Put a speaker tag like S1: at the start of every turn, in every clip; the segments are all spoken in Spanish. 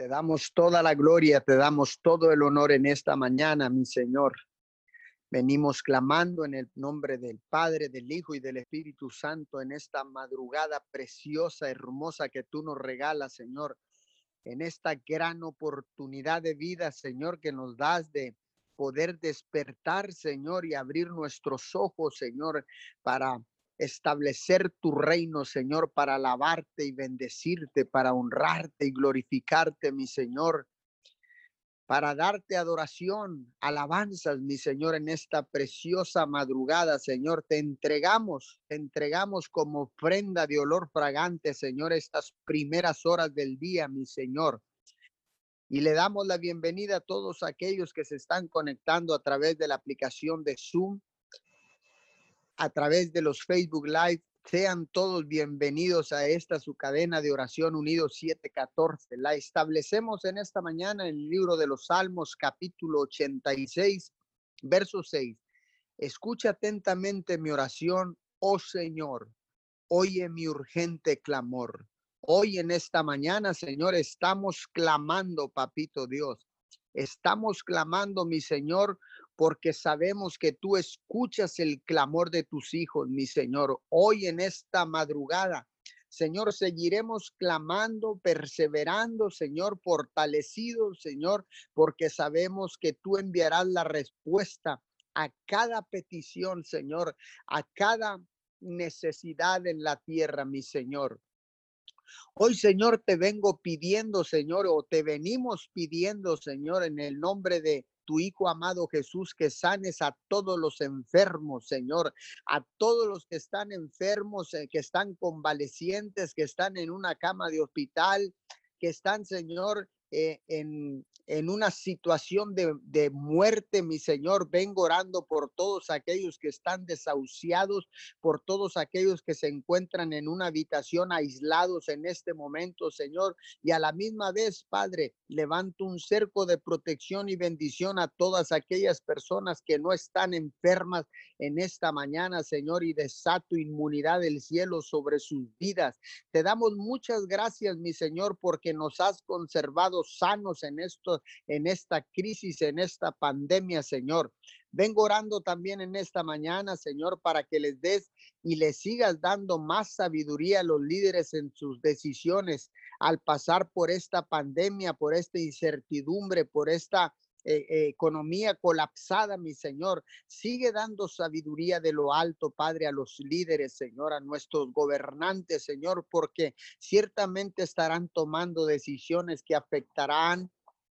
S1: Te damos toda la gloria, te damos todo el honor en esta mañana, mi Señor. Venimos clamando en el nombre del Padre, del Hijo y del Espíritu Santo en esta madrugada preciosa, hermosa que tú nos regalas, Señor. En esta gran oportunidad de vida, Señor, que nos das de poder despertar, Señor, y abrir nuestros ojos, Señor, para establecer tu reino, Señor, para alabarte y bendecirte, para honrarte y glorificarte, mi Señor, para darte adoración, alabanzas, mi Señor, en esta preciosa madrugada, Señor. Te entregamos, te entregamos como ofrenda de olor fragante, Señor, estas primeras horas del día, mi Señor. Y le damos la bienvenida a todos aquellos que se están conectando a través de la aplicación de Zoom a través de los Facebook Live. Sean todos bienvenidos a esta su cadena de oración unidos 714. La establecemos en esta mañana en el libro de los Salmos, capítulo 86, verso 6. Escucha atentamente mi oración, oh Señor. Oye mi urgente clamor. Hoy en esta mañana, Señor, estamos clamando, papito Dios. Estamos clamando, mi Señor, porque sabemos que tú escuchas el clamor de tus hijos, mi Señor. Hoy en esta madrugada, Señor, seguiremos clamando, perseverando, Señor, fortalecidos, Señor, porque sabemos que tú enviarás la respuesta a cada petición, Señor, a cada necesidad en la tierra, mi Señor. Hoy, Señor, te vengo pidiendo, Señor, o te venimos pidiendo, Señor, en el nombre de tu Hijo amado Jesús, que sanes a todos los enfermos, Señor, a todos los que están enfermos, eh, que están convalecientes, que están en una cama de hospital, que están, Señor, eh, en, una situación de, muerte, mi Señor. Vengo orando por todos aquellos que están desahuciados, por todos aquellos que se encuentran en una habitación aislados en este momento, Señor. Y a la misma vez, Padre, levanto un cerco de protección y bendición a todas aquellas personas que no están enfermas en esta mañana, Señor, y desato inmunidad del cielo sobre sus vidas. Te damos muchas gracias, mi Señor, porque nos has conservado sanos en estos en esta crisis, en esta pandemia, Señor. Vengo orando también en esta mañana, Señor, para que les des y les sigas dando más sabiduría a los líderes en sus decisiones al pasar por esta pandemia, por esta incertidumbre, por esta eh, eh, economía colapsada, mi Señor. Sigue dando sabiduría de lo alto, Padre, a los líderes, Señor, a nuestros gobernantes, Señor, porque ciertamente estarán tomando decisiones que afectarán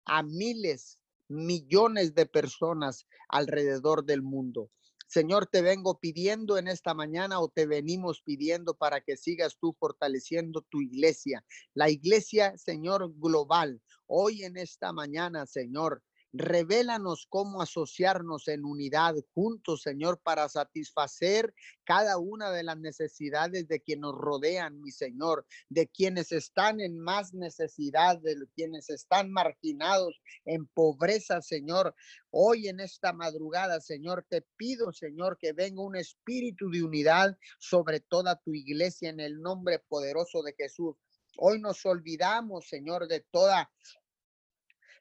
S1: a miles, millones de personas alrededor del mundo. Señor, te vengo pidiendo en esta mañana o te venimos pidiendo para que sigas tú fortaleciendo tu iglesia, la iglesia, Señor, global. Hoy en esta mañana, Señor, Revélanos cómo asociarnos en unidad juntos, Señor, para satisfacer cada una de las necesidades de quienes nos rodean, mi Señor, de quienes están en más necesidad, de quienes están marginados en pobreza, Señor. Hoy en esta madrugada, Señor, te pido, Señor, que venga un espíritu de unidad sobre toda tu iglesia en el nombre poderoso de Jesús. Hoy nos olvidamos, Señor, de toda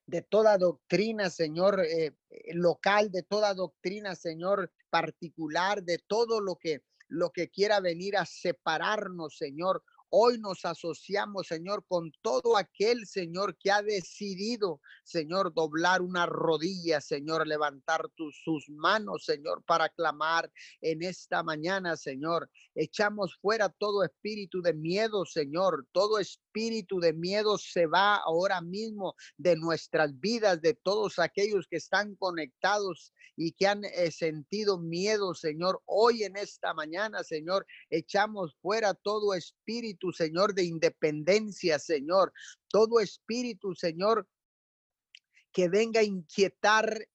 S1: de toda doctrina, Señor, eh, eh, local, de toda doctrina, Señor, particular, de todo lo que lo que quiera venir a separarnos, Señor. Hoy nos asociamos, Señor, con todo aquel, Señor, que ha decidido, Señor, doblar una rodilla, Señor, levantar sus manos, Señor, para clamar en esta mañana, Señor. Echamos fuera todo espíritu de miedo, Señor. Todo espíritu de miedo se va ahora mismo de nuestras vidas, de todos aquellos que están conectados y que han eh, sentido miedo, Señor. Hoy en esta mañana, Señor, echamos fuera todo espíritu Señor, de independencia, Señor. Todo espíritu, Señor, que venga a inquietar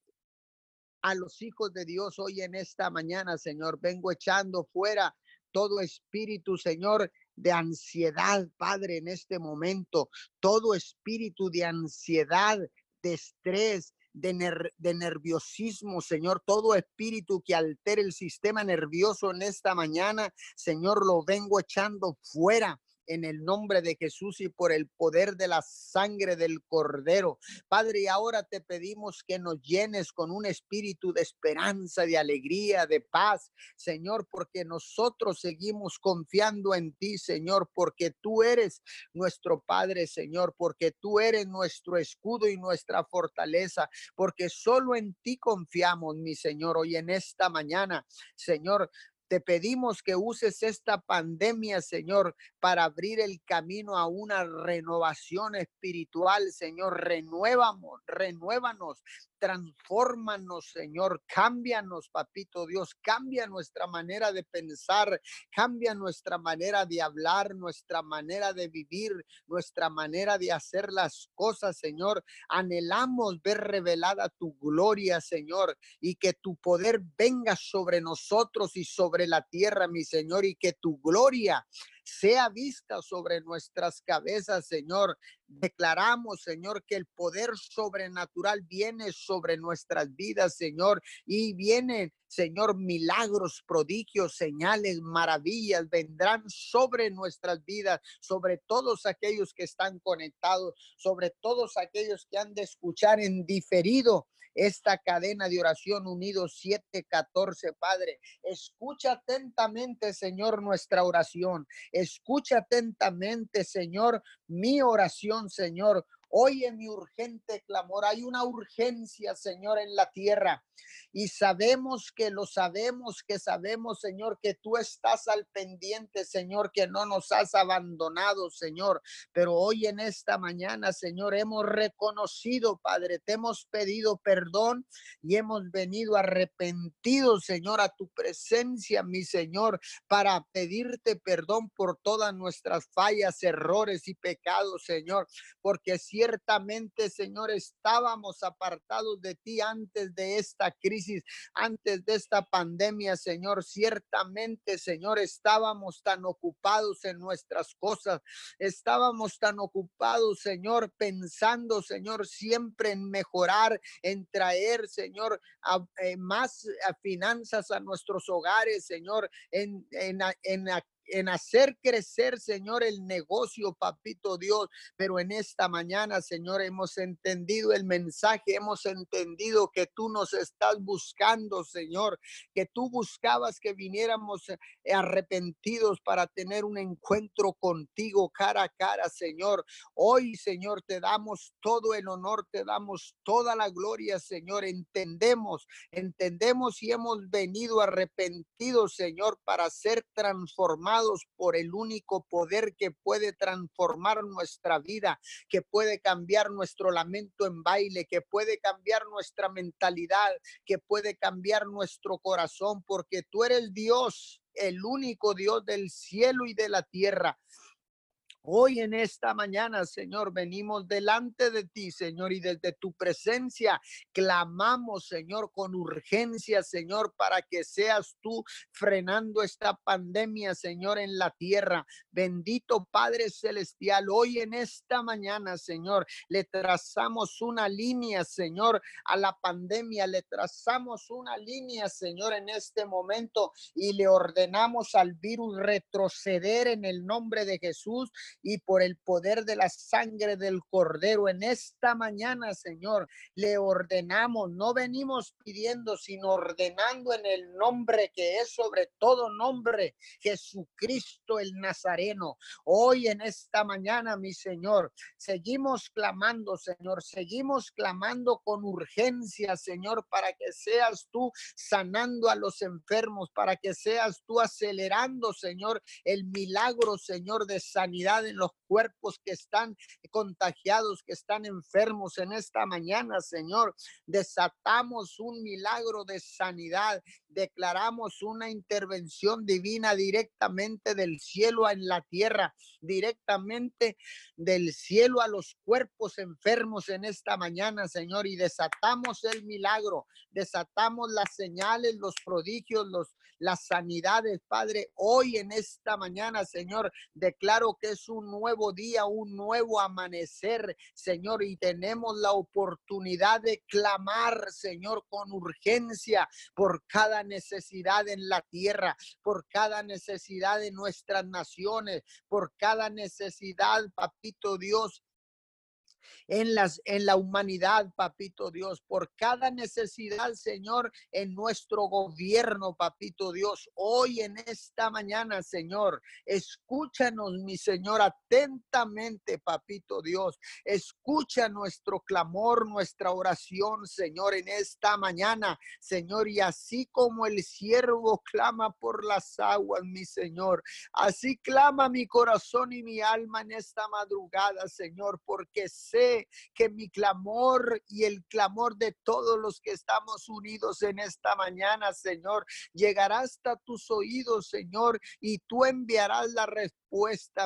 S1: a los hijos de Dios hoy en esta mañana, Señor. Vengo echando fuera todo espíritu, Señor, de ansiedad, Padre, en este momento. Todo espíritu de ansiedad, de estrés, de, nerviosismo, Señor, todo espíritu que altere el sistema nervioso en esta mañana, Señor, lo vengo echando fuera en el nombre de Jesús y por el poder de la sangre del Cordero. Padre, y ahora te pedimos que nos llenes con un espíritu de esperanza, de alegría, de paz, Señor, porque nosotros seguimos confiando en ti, Señor, porque tú eres nuestro Padre, Señor, porque tú eres nuestro escudo y nuestra fortaleza, porque solo en ti confiamos, mi Señor, hoy en esta mañana, Señor. Te pedimos que uses esta pandemia, Señor, para abrir el camino a una renovación espiritual, Señor. Renuévamos, renuévanos, transfórmanos, Señor. Cámbianos, papito Dios. Cambia nuestra manera de pensar, cambia nuestra manera de hablar, nuestra manera de vivir, nuestra manera de hacer las cosas, Señor. Anhelamos ver revelada tu gloria, Señor, y que tu poder venga sobre nosotros y sobre la tierra, mi Señor, y que tu gloria sea vista sobre nuestras cabezas, Señor. Declaramos, Señor, que el poder sobrenatural viene sobre nuestras vidas, Señor, y vienen, Señor, milagros, prodigios, señales, maravillas vendrán sobre nuestras vidas, sobre todos aquellos que están conectados, sobre todos aquellos que han de escuchar en diferido esta cadena de oración unidos 714, Padre. Escucha atentamente, Señor, nuestra oración. Escucha atentamente, Señor, mi oración, Señor. Oye mi urgente clamor. Hay una urgencia, Señor, en la tierra. Y sabemos que lo sabemos, que sabemos, Señor, que tú estás al pendiente, Señor, que no nos has abandonado, Señor. Pero hoy en esta mañana, Señor, hemos reconocido, Padre, te hemos pedido perdón y hemos venido arrepentidos, Señor, a tu presencia, mi Señor, para pedirte perdón por todas nuestras fallas, errores y pecados, Señor, porque si ciertamente, Señor, estábamos apartados de ti antes de esta crisis, antes de esta pandemia, Señor. Ciertamente, Señor, estábamos tan ocupados en nuestras cosas, estábamos tan ocupados, Señor, pensando, Señor, siempre en mejorar, en traer, Señor, eh, más finanzas a nuestros hogares, Señor, en, en, en en hacer crecer, Señor, el negocio, papito Dios. Pero en esta mañana, Señor, hemos entendido el mensaje, hemos entendido que tú nos estás buscando, Señor, que tú buscabas que viniéramos eh, arrepentidos para tener un encuentro contigo cara a cara, Señor. Hoy, Señor, te damos todo el honor, te damos toda la gloria, Señor. Entendemos, entendemos y hemos venido arrepentidos, Señor, para ser transformados por el único poder que puede transformar nuestra vida, que puede cambiar nuestro lamento en baile, que puede cambiar nuestra mentalidad, que puede cambiar nuestro corazón, porque tú eres Dios, el único Dios del cielo y de la tierra. Hoy en esta mañana, Señor, venimos delante de ti, Señor, y desde tu presencia clamamos, Señor, con urgencia, Señor, para que seas tú frenando esta pandemia, Señor, en la tierra. Bendito Padre Celestial, hoy en esta mañana, Señor, le trazamos una línea, Señor, a la pandemia, le trazamos una línea, Señor, en este momento y le ordenamos al virus retroceder en el nombre de Jesús y por el poder de la sangre del cordero en esta mañana, Señor, le ordenamos, no venimos pidiendo, sino ordenando en el nombre que es sobre todo nombre, Jesucristo el Nazareno. Hoy en esta mañana, mi Señor, seguimos clamando, Señor, seguimos clamando con urgencia, Señor, para que seas tú sanando a los enfermos, para que seas tú acelerando, Señor, el milagro, Señor, de sanidad en los cuerpos que están contagiados, que están enfermos en esta mañana, Señor. Desatamos un milagro de sanidad, declaramos una intervención divina directamente del cielo en la tierra, directamente del cielo a los cuerpos enfermos en esta mañana, Señor, y desatamos el milagro, desatamos las señales, los prodigios, los las sanidades, Padre. Hoy en esta mañana, Señor, declaro que es un nuevo día, un nuevo amanecer, Señor, y tenemos la oportunidad de clamar, Señor, con urgencia por cada necesidad en la tierra, por cada necesidad de nuestras naciones, por cada necesidad, papito Dios, en, las, en la humanidad, papito Dios, por cada necesidad, Señor, en nuestro gobierno, papito Dios. Hoy en esta mañana, Señor, escúchanos, mi Señor, atentamente, papito Dios. Escucha nuestro clamor, nuestra oración, Señor, en esta mañana, Señor, y así como el siervo clama por las aguas, mi Señor, así clama mi corazón y mi alma en esta madrugada, Señor, porque sé que mi clamor y el clamor de todos los que estamos unidos en esta mañana, Señor, llegará hasta tus oídos, Señor, y tú enviarás la respuesta,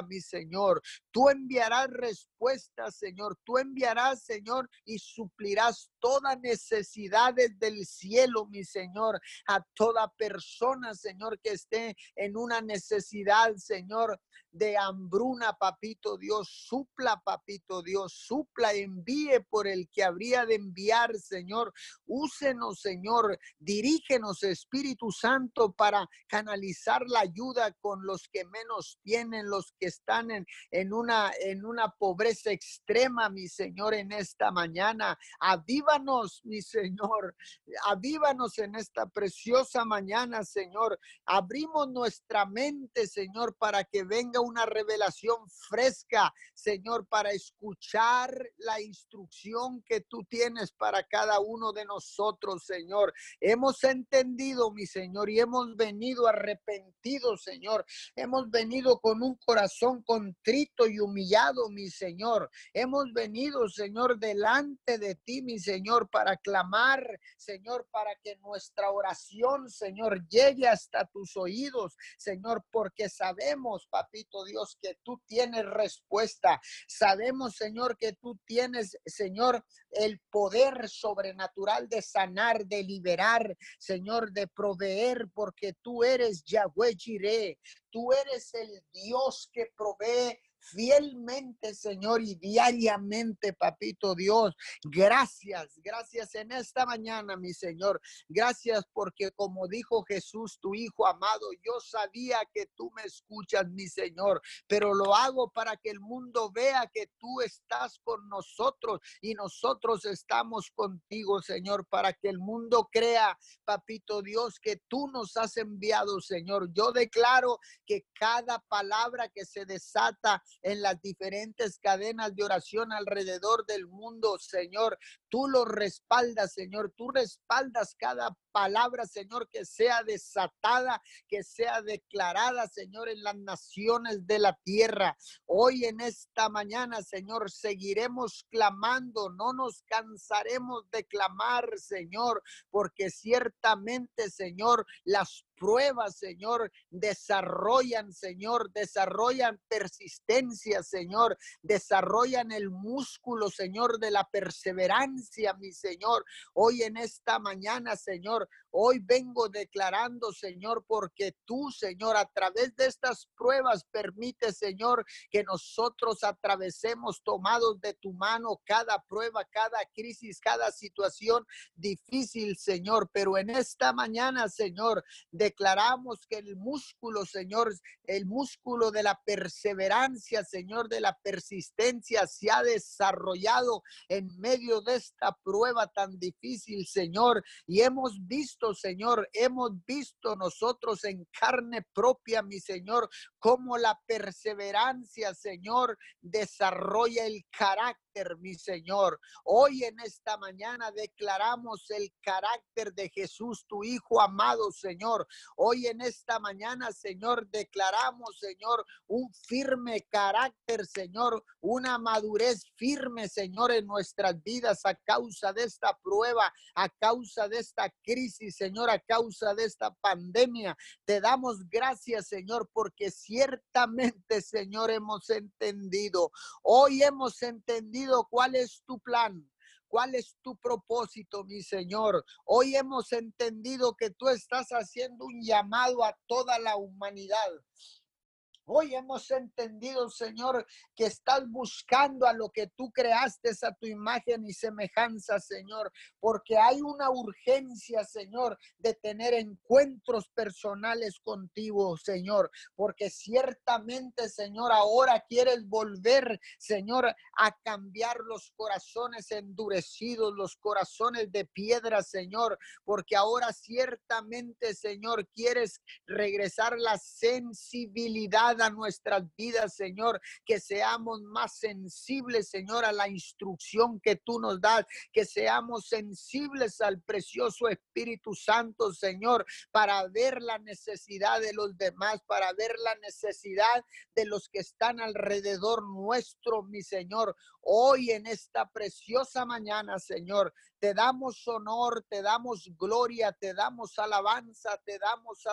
S1: mi Señor. Tú enviarás respuesta, Señor. Tú enviarás, Señor, y suplirás toda necesidades del cielo, mi Señor, a toda persona, Señor, que esté en una necesidad, Señor, de hambruna, papito Dios, supla, papito Dios, supla, envíe por el que habría de enviar, Señor. Úsenos, Señor, dirígenos, Espíritu Santo, para canalizar la ayuda con los que menos tienen, los que están en, en, una, en una pobreza extrema, mi Señor, en esta mañana. Avívanos, mi Señor, avívanos en esta preciosa mañana, Señor. Abrimos nuestra mente, Señor, para que venga una revelación fresca, Señor, para escuchar la instrucción que tú tienes para cada uno de nosotros, Señor. Hemos entendido, mi Señor, y hemos venido arrepentidos, Señor. Hemos venido con un corazón contrito y humillado, mi Señor. Hemos venido, Señor, delante de ti, mi Señor, para clamar, Señor, para que nuestra oración, Señor, llegue hasta tus oídos, Señor, porque sabemos, papito Dios, que tú tienes respuesta. Sabemos, Señor, que tú tienes, Señor, el poder sobrenatural de sanar, de liberar, Señor, de proveer, porque tú eres Yahweh Jireh. Tú eres el Dios que provee fielmente, Señor, y diariamente, papito Dios. Gracias, gracias en esta mañana, mi Señor. Gracias porque como dijo Jesús, tu Hijo amado, yo sabía que tú me escuchas, mi Señor, pero lo hago para que el mundo vea que tú estás con nosotros y nosotros estamos contigo, Señor, para que el mundo crea, papito Dios, que tú nos has enviado, Señor. Yo declaro que cada palabra que se desata en las diferentes cadenas de oración alrededor del mundo, Señor. Tú lo respaldas, Señor. Tú respaldas cada palabra, Señor, que sea desatada, que sea declarada, Señor, en las naciones de la tierra. Hoy en esta mañana, Señor, seguiremos clamando, no nos cansaremos de clamar, Señor, porque ciertamente, Señor, las pruebas, Señor, desarrollan, Señor, desarrollan persistencia, Señor, desarrollan el músculo, Señor, de la perseverancia, mi Señor. Hoy en esta mañana, Señor, Hoy vengo declarando, Señor, porque tú, Señor, a través de estas pruebas permite, Señor, que nosotros atravesemos tomados de tu mano cada prueba, cada crisis, cada situación difícil, Señor. Pero en esta mañana, Señor, declaramos que el músculo, Señor, el músculo de la perseverancia, Señor, de la persistencia se ha desarrollado en medio de esta prueba tan difícil, Señor. Y hemos visto Señor, hemos visto nosotros en carne propia, mi Señor, cómo la perseverancia, Señor, desarrolla el carácter mi Señor. Hoy en esta mañana declaramos el carácter de Jesús, tu Hijo amado, Señor. Hoy en esta mañana, Señor, declaramos, Señor, un firme carácter, Señor, una madurez firme, Señor, en nuestras vidas a causa de esta prueba, a causa de esta crisis, Señor, a causa de esta pandemia. Te damos gracias, Señor, porque ciertamente, Señor, hemos entendido. Hoy hemos entendido cuál es tu plan. ¿Cuál es tu propósito, mi Señor? Hoy hemos entendido que tú estás haciendo un llamado a toda la humanidad. Hoy hemos entendido, Señor, que estás buscando a lo que tú creaste a tu imagen y semejanza, Señor, porque hay una urgencia, Señor, de tener encuentros personales contigo, Señor, porque ciertamente, Señor, ahora quieres volver, Señor, a cambiar los corazones endurecidos, los corazones de piedra, Señor, porque ahora ciertamente, Señor, quieres regresar la sensibilidad nuestras vidas, Señor, que seamos más sensibles, Señor, a la instrucción que tú nos das, que seamos sensibles al precioso Espíritu Santo, Señor, para ver la necesidad de los demás, para ver la necesidad de los que están alrededor nuestro, mi Señor. Hoy en esta preciosa mañana, Señor, te damos honor, te damos gloria, te damos alabanza, te damos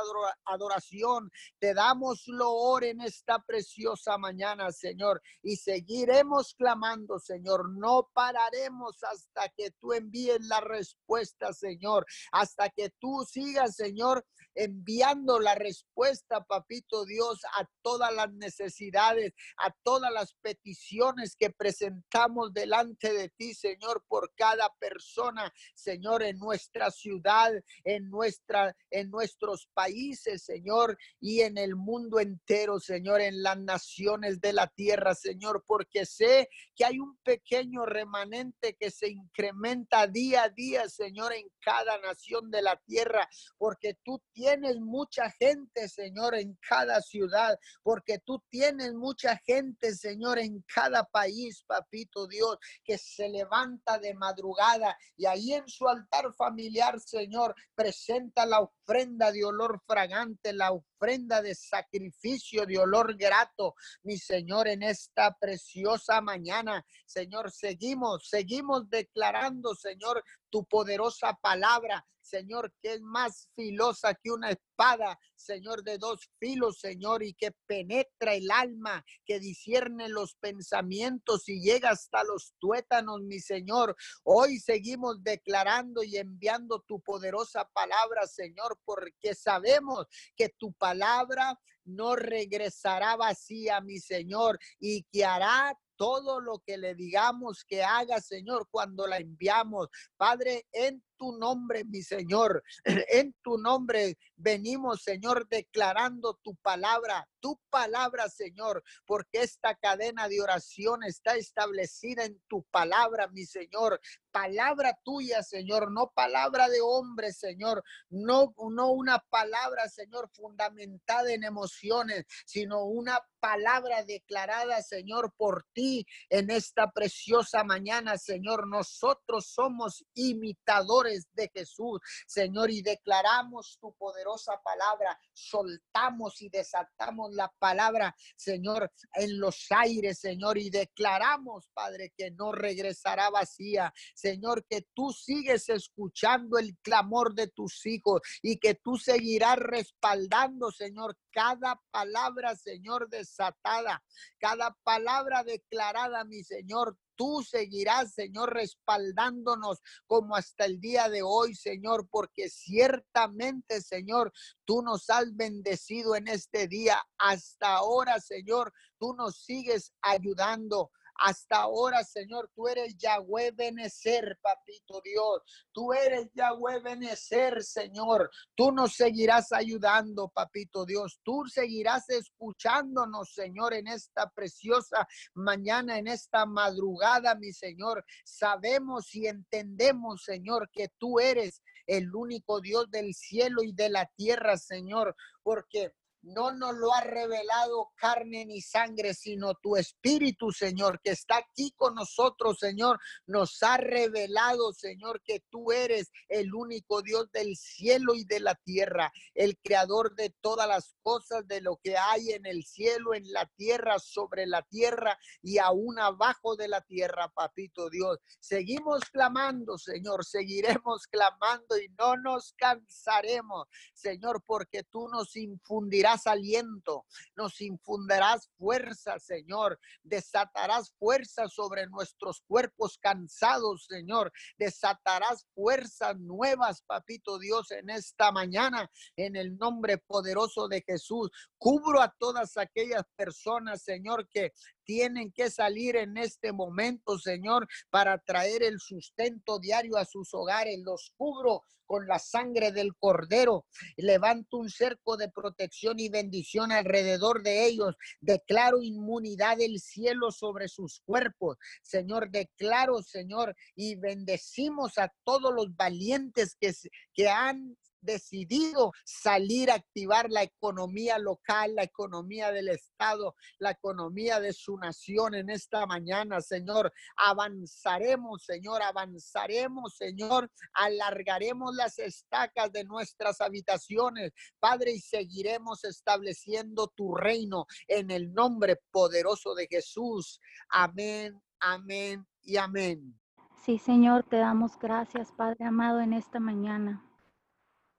S1: adoración, te damos loor en esta preciosa mañana, Señor. Y seguiremos clamando, Señor. No pararemos hasta que tú envíes la respuesta, Señor. Hasta que tú sigas, Señor, enviando la respuesta, papito Dios, a todas las necesidades, a todas las peticiones que presentamos delante de ti, Señor, por cada persona, Señor, en nuestra ciudad, en nuestra en nuestros países, Señor, y en el mundo entero, Señor, en las naciones de la tierra, Señor, porque sé que hay un pequeño remanente que se incrementa día a día, Señor, en cada nación de la tierra, porque tú tienes mucha gente, Señor, en cada ciudad, porque tú tienes mucha gente, Señor, en cada país, papito Dios, que se levanta de madrugada y ahí en su altar familiar, Señor, presenta la ofrenda de olor fragante, la ofrenda de sacrificio de olor grato, mi Señor, en esta preciosa mañana. Señor, seguimos, seguimos declarando, Señor, tu poderosa palabra, Señor, que es más filosa que una espada, Señor, de dos filos, Señor, y que penetra el alma, que discierne los pensamientos y llega hasta los tuétanos, mi Señor. Hoy seguimos declarando y enviando tu poderosa palabra, Señor, porque sabemos que tu palabra no regresará vacía, mi Señor, y que hará todo lo que le digamos que haga, Señor, cuando la enviamos. Padre, en tu nombre, mi Señor. En tu nombre venimos, Señor, declarando tu palabra, tu palabra, Señor, porque esta cadena de oración está establecida en tu palabra, mi Señor. Palabra tuya, Señor, no palabra de hombre, Señor, no, no una palabra, Señor, fundamentada en emociones, sino una palabra declarada, Señor, por ti en esta preciosa mañana, Señor. Nosotros somos imitadores de Jesús, Señor, y declaramos tu poderosa palabra, soltamos y desatamos la palabra, Señor, en los aires, Señor, y declaramos, Padre, que no regresará vacía, Señor, que tú sigues escuchando el clamor de tus hijos y que tú seguirás respaldando, Señor, cada palabra, Señor, desatada, cada palabra declarada, mi Señor, tú seguirás, Señor, respaldándonos como hasta el día de hoy, Señor, porque ciertamente, Señor, tú nos has bendecido en este día. Hasta ahora, Señor, tú nos sigues ayudando. Hasta ahora, Señor, tú eres Yahweh Benecer, papito Dios. Tú eres Yahweh Benecer, Señor. Tú nos seguirás ayudando, papito Dios. Tú seguirás escuchándonos, Señor, en esta preciosa mañana, en esta madrugada, mi Señor. Sabemos y entendemos, Señor, que tú eres el único Dios del cielo y de la tierra, Señor, porque no nos lo ha revelado carne ni sangre, sino tu Espíritu, Señor, que está aquí con nosotros, Señor. Nos ha revelado, Señor, que tú eres el único Dios del cielo y de la tierra, el creador de todas las cosas, de lo que hay en el cielo, en la tierra, sobre la tierra y aún abajo de la tierra, papito Dios. Seguimos clamando, Señor, seguiremos clamando y no nos cansaremos, Señor, porque tú nos infundirás aliento, nos infundirás fuerza, Señor. Desatarás fuerza sobre nuestros cuerpos cansados, Señor. Desatarás fuerzas nuevas, Papito Dios, en esta mañana, en el nombre poderoso de Jesús. Cubro a todas aquellas personas, Señor, que tienen que salir en este momento, Señor, para traer el sustento diario a sus hogares. Los cubro con la sangre del cordero. Levanto un cerco de protección y bendición alrededor de ellos. Declaro inmunidad del cielo sobre sus cuerpos. Señor, declaro, Señor, y bendecimos a todos los valientes que, que han decidido salir a activar la economía local, la economía del Estado, la economía de su nación en esta mañana, Señor. Avanzaremos, Señor, avanzaremos, Señor. Alargaremos las estacas de nuestras habitaciones, Padre, y seguiremos estableciendo tu reino en el nombre poderoso de Jesús. Amén, amén y amén.
S2: Sí, Señor, te damos gracias, Padre amado, en esta mañana.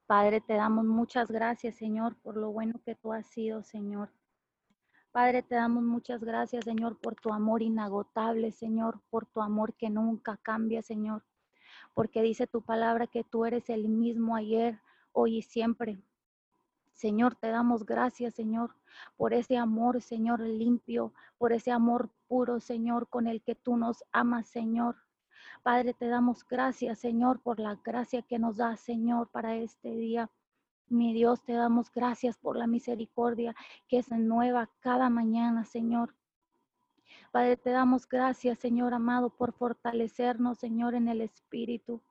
S2: Padre, te damos muchas gracias, Señor, por lo bueno que tú has sido, Señor. Padre, te damos muchas gracias, Señor, por tu amor inagotable, Señor, por tu amor que nunca cambia, Señor. Porque dice tu palabra que tú eres el mismo ayer, hoy y siempre. Señor, te damos gracias, Señor, por ese amor, Señor, limpio, por ese amor puro, Señor, con el que tú nos amas, Señor. Padre, te damos gracias, Señor, por la gracia que nos da, Señor, para este día. Mi Dios, te damos gracias por la misericordia que es nueva cada mañana, Señor. Padre, te damos gracias, Señor amado, por fortalecernos, Señor, en el Espíritu.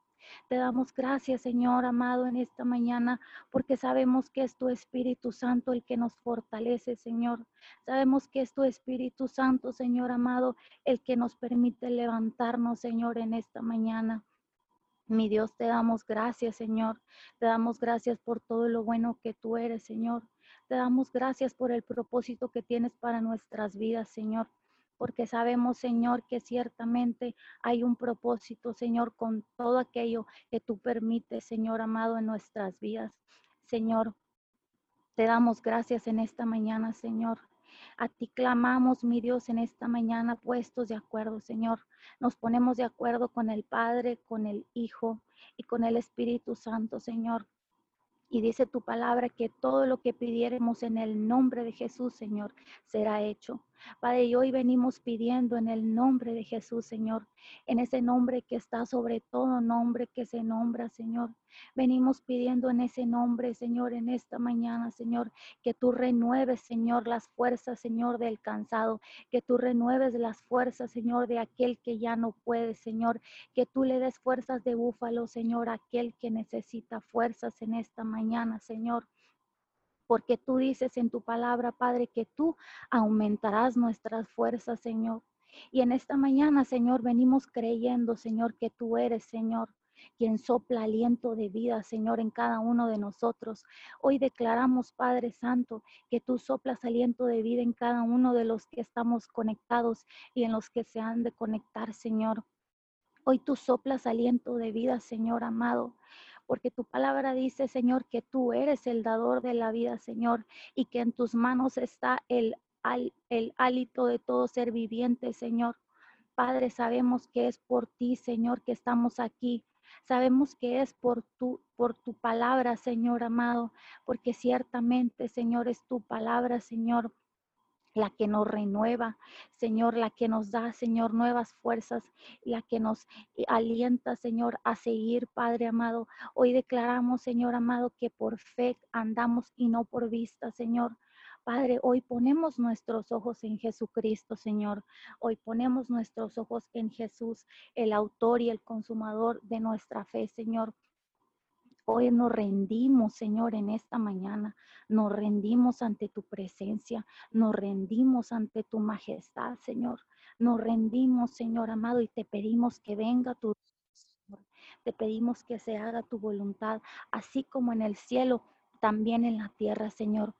S2: Te damos gracias, Señor amado, en esta mañana, porque sabemos que es tu Espíritu Santo el que nos fortalece, Señor. Sabemos que es tu Espíritu Santo, Señor amado, el que nos permite levantarnos, Señor, en esta mañana. Mi Dios, te damos gracias, Señor. Te damos gracias por todo lo bueno que tú eres, Señor. Te damos gracias por el propósito que tienes para nuestras vidas, Señor porque sabemos, Señor, que ciertamente hay un propósito, Señor, con todo aquello que tú permites, Señor amado, en nuestras vidas. Señor, te damos gracias en esta mañana, Señor. A ti clamamos, mi Dios, en esta mañana puestos de acuerdo, Señor. Nos ponemos de acuerdo con el Padre, con el Hijo y con el Espíritu Santo, Señor. Y dice tu palabra que todo lo que pidiéramos en el nombre de Jesús, Señor, será hecho. Padre, y hoy venimos pidiendo en el nombre de Jesús, Señor, en ese nombre que está sobre todo nombre que se nombra, Señor. Venimos pidiendo en ese nombre, Señor, en esta mañana, Señor, que tú renueves, Señor, las fuerzas, Señor, del cansado, que tú renueves las fuerzas, Señor, de aquel que ya no puede, Señor, que tú le des fuerzas de búfalo, Señor, a aquel que necesita fuerzas en esta mañana, Señor porque tú dices en tu palabra, Padre, que tú aumentarás nuestras fuerzas, Señor. Y en esta mañana, Señor, venimos creyendo, Señor, que tú eres, Señor, quien sopla aliento de vida, Señor, en cada uno de nosotros. Hoy declaramos, Padre Santo, que tú soplas aliento de vida en cada uno de los que estamos conectados y en los que se han de conectar, Señor. Hoy tú soplas aliento de vida, Señor amado porque tu palabra dice, Señor, que tú eres el dador de la vida, Señor, y que en tus manos está el, el hálito de todo ser viviente, Señor. Padre, sabemos que es por ti, Señor, que estamos aquí. Sabemos que es por tu, por tu palabra, Señor amado, porque ciertamente, Señor, es tu palabra, Señor, la que nos renueva, Señor, la que nos da, Señor, nuevas fuerzas, la que nos eh, alienta, Señor, a seguir, Padre amado. Hoy declaramos, Señor amado, que por fe andamos y no por vista, Señor. Padre, hoy ponemos nuestros ojos en Jesucristo, Señor. Hoy ponemos nuestros ojos en Jesús, el autor y el consumador de nuestra fe, Señor. Hoy nos rendimos, Señor, en esta mañana. Nos rendimos ante tu presencia. Nos rendimos ante tu majestad, Señor. Nos rendimos, Señor amado, y te pedimos que venga tu. Te pedimos que se haga tu voluntad, así como en el cielo, también en la tierra, Señor.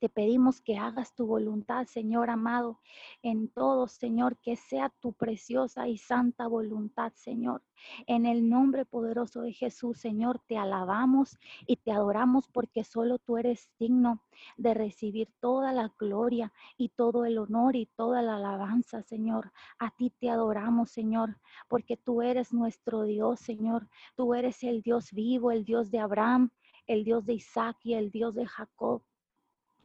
S2: Te pedimos que hagas tu voluntad, Señor amado, en todo, Señor, que sea tu preciosa y santa voluntad, Señor. En el nombre poderoso de Jesús, Señor, te alabamos y te adoramos porque solo tú eres digno de recibir toda la gloria y todo el honor y toda la alabanza, Señor. A ti te adoramos, Señor, porque tú eres nuestro Dios, Señor. Tú eres el Dios vivo, el Dios de Abraham, el Dios de Isaac y el Dios de Jacob.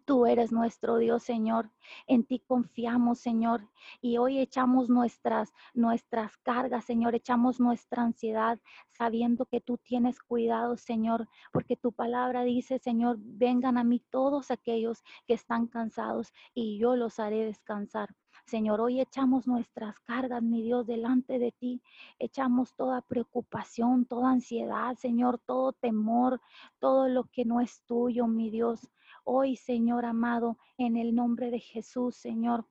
S2: Tú eres nuestro Dios, Señor. En ti confiamos, Señor. Y hoy echamos nuestras, nuestras cargas, Señor. Echamos nuestra ansiedad, sabiendo que tú tienes cuidado, Señor. Porque tu palabra dice, Señor, vengan a mí todos aquellos que están cansados y yo los haré descansar. Señor, hoy echamos nuestras cargas, mi Dios, delante de ti. Echamos toda preocupación, toda ansiedad, Señor, todo temor, todo lo que no es tuyo, mi Dios. Hoy, Señor amado, en el nombre de Jesús, Señor,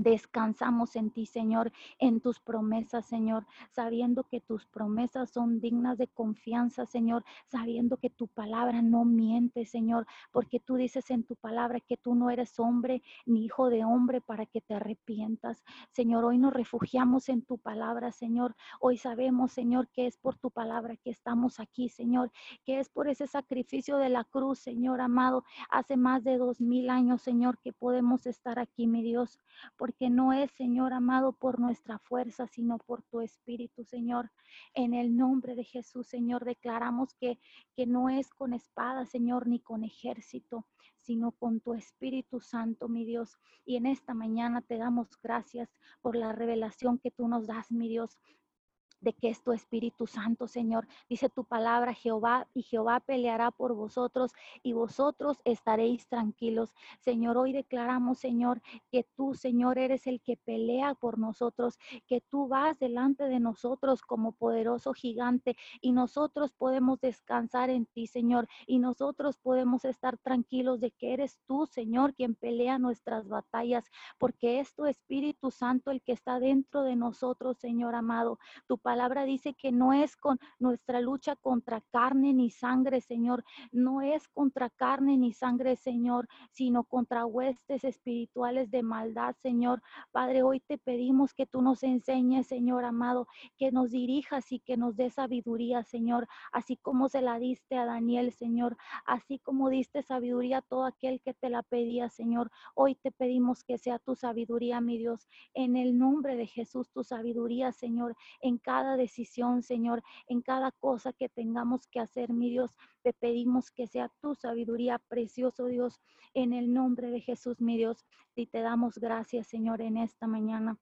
S2: Descansamos en ti, Señor, en tus promesas, Señor, sabiendo que tus promesas son dignas de confianza, Señor, sabiendo que tu palabra no miente, Señor, porque tú dices en tu palabra que tú no eres hombre ni hijo de hombre para que te arrepientas. Señor, hoy nos refugiamos en tu palabra, Señor. Hoy sabemos, Señor, que es por tu palabra que estamos aquí, Señor, que es por ese sacrificio de la cruz, Señor amado, hace más de dos mil años, Señor, que podemos estar aquí, mi Dios porque no es, Señor amado, por nuestra fuerza, sino por tu Espíritu, Señor. En el nombre de Jesús, Señor, declaramos que, que no es con espada, Señor, ni con ejército, sino con tu Espíritu Santo, mi Dios. Y en esta mañana te damos gracias por la revelación que tú nos das, mi Dios, de que es tu Espíritu Santo, Señor. Dice tu palabra, Jehová, y Jehová peleará por vosotros y vosotros estaréis tranquilos. Señor, hoy declaramos, Señor, que tú, Señor, eres el que pelea por nosotros, que tú vas delante de nosotros como poderoso gigante y nosotros podemos descansar en ti, Señor, y nosotros podemos estar tranquilos de que eres tú, Señor, quien pelea nuestras batallas, porque es tu Espíritu Santo el que está dentro de nosotros, Señor amado. Tu palabra dice que no es con nuestra lucha contra carne ni sangre, Señor. No es contra carne ni sangre, Señor, sino contra huestes espirituales de maldad, Señor. Padre, hoy te pedimos que tú nos enseñes, Señor amado, que nos dirijas y que nos dé sabiduría, Señor, así como se la diste a Daniel, Señor, así como diste sabiduría a todo aquel que te la pedía, Señor. Hoy te pedimos que sea tu sabiduría, mi Dios, en el nombre de Jesús, tu sabiduría, Señor, en cada cada decisión, Señor, en cada cosa que tengamos que hacer, mi Dios. Te pedimos que sea tu sabiduría, precioso Dios, en el nombre de Jesús, mi Dios. Y te damos gracias, Señor, en esta mañana.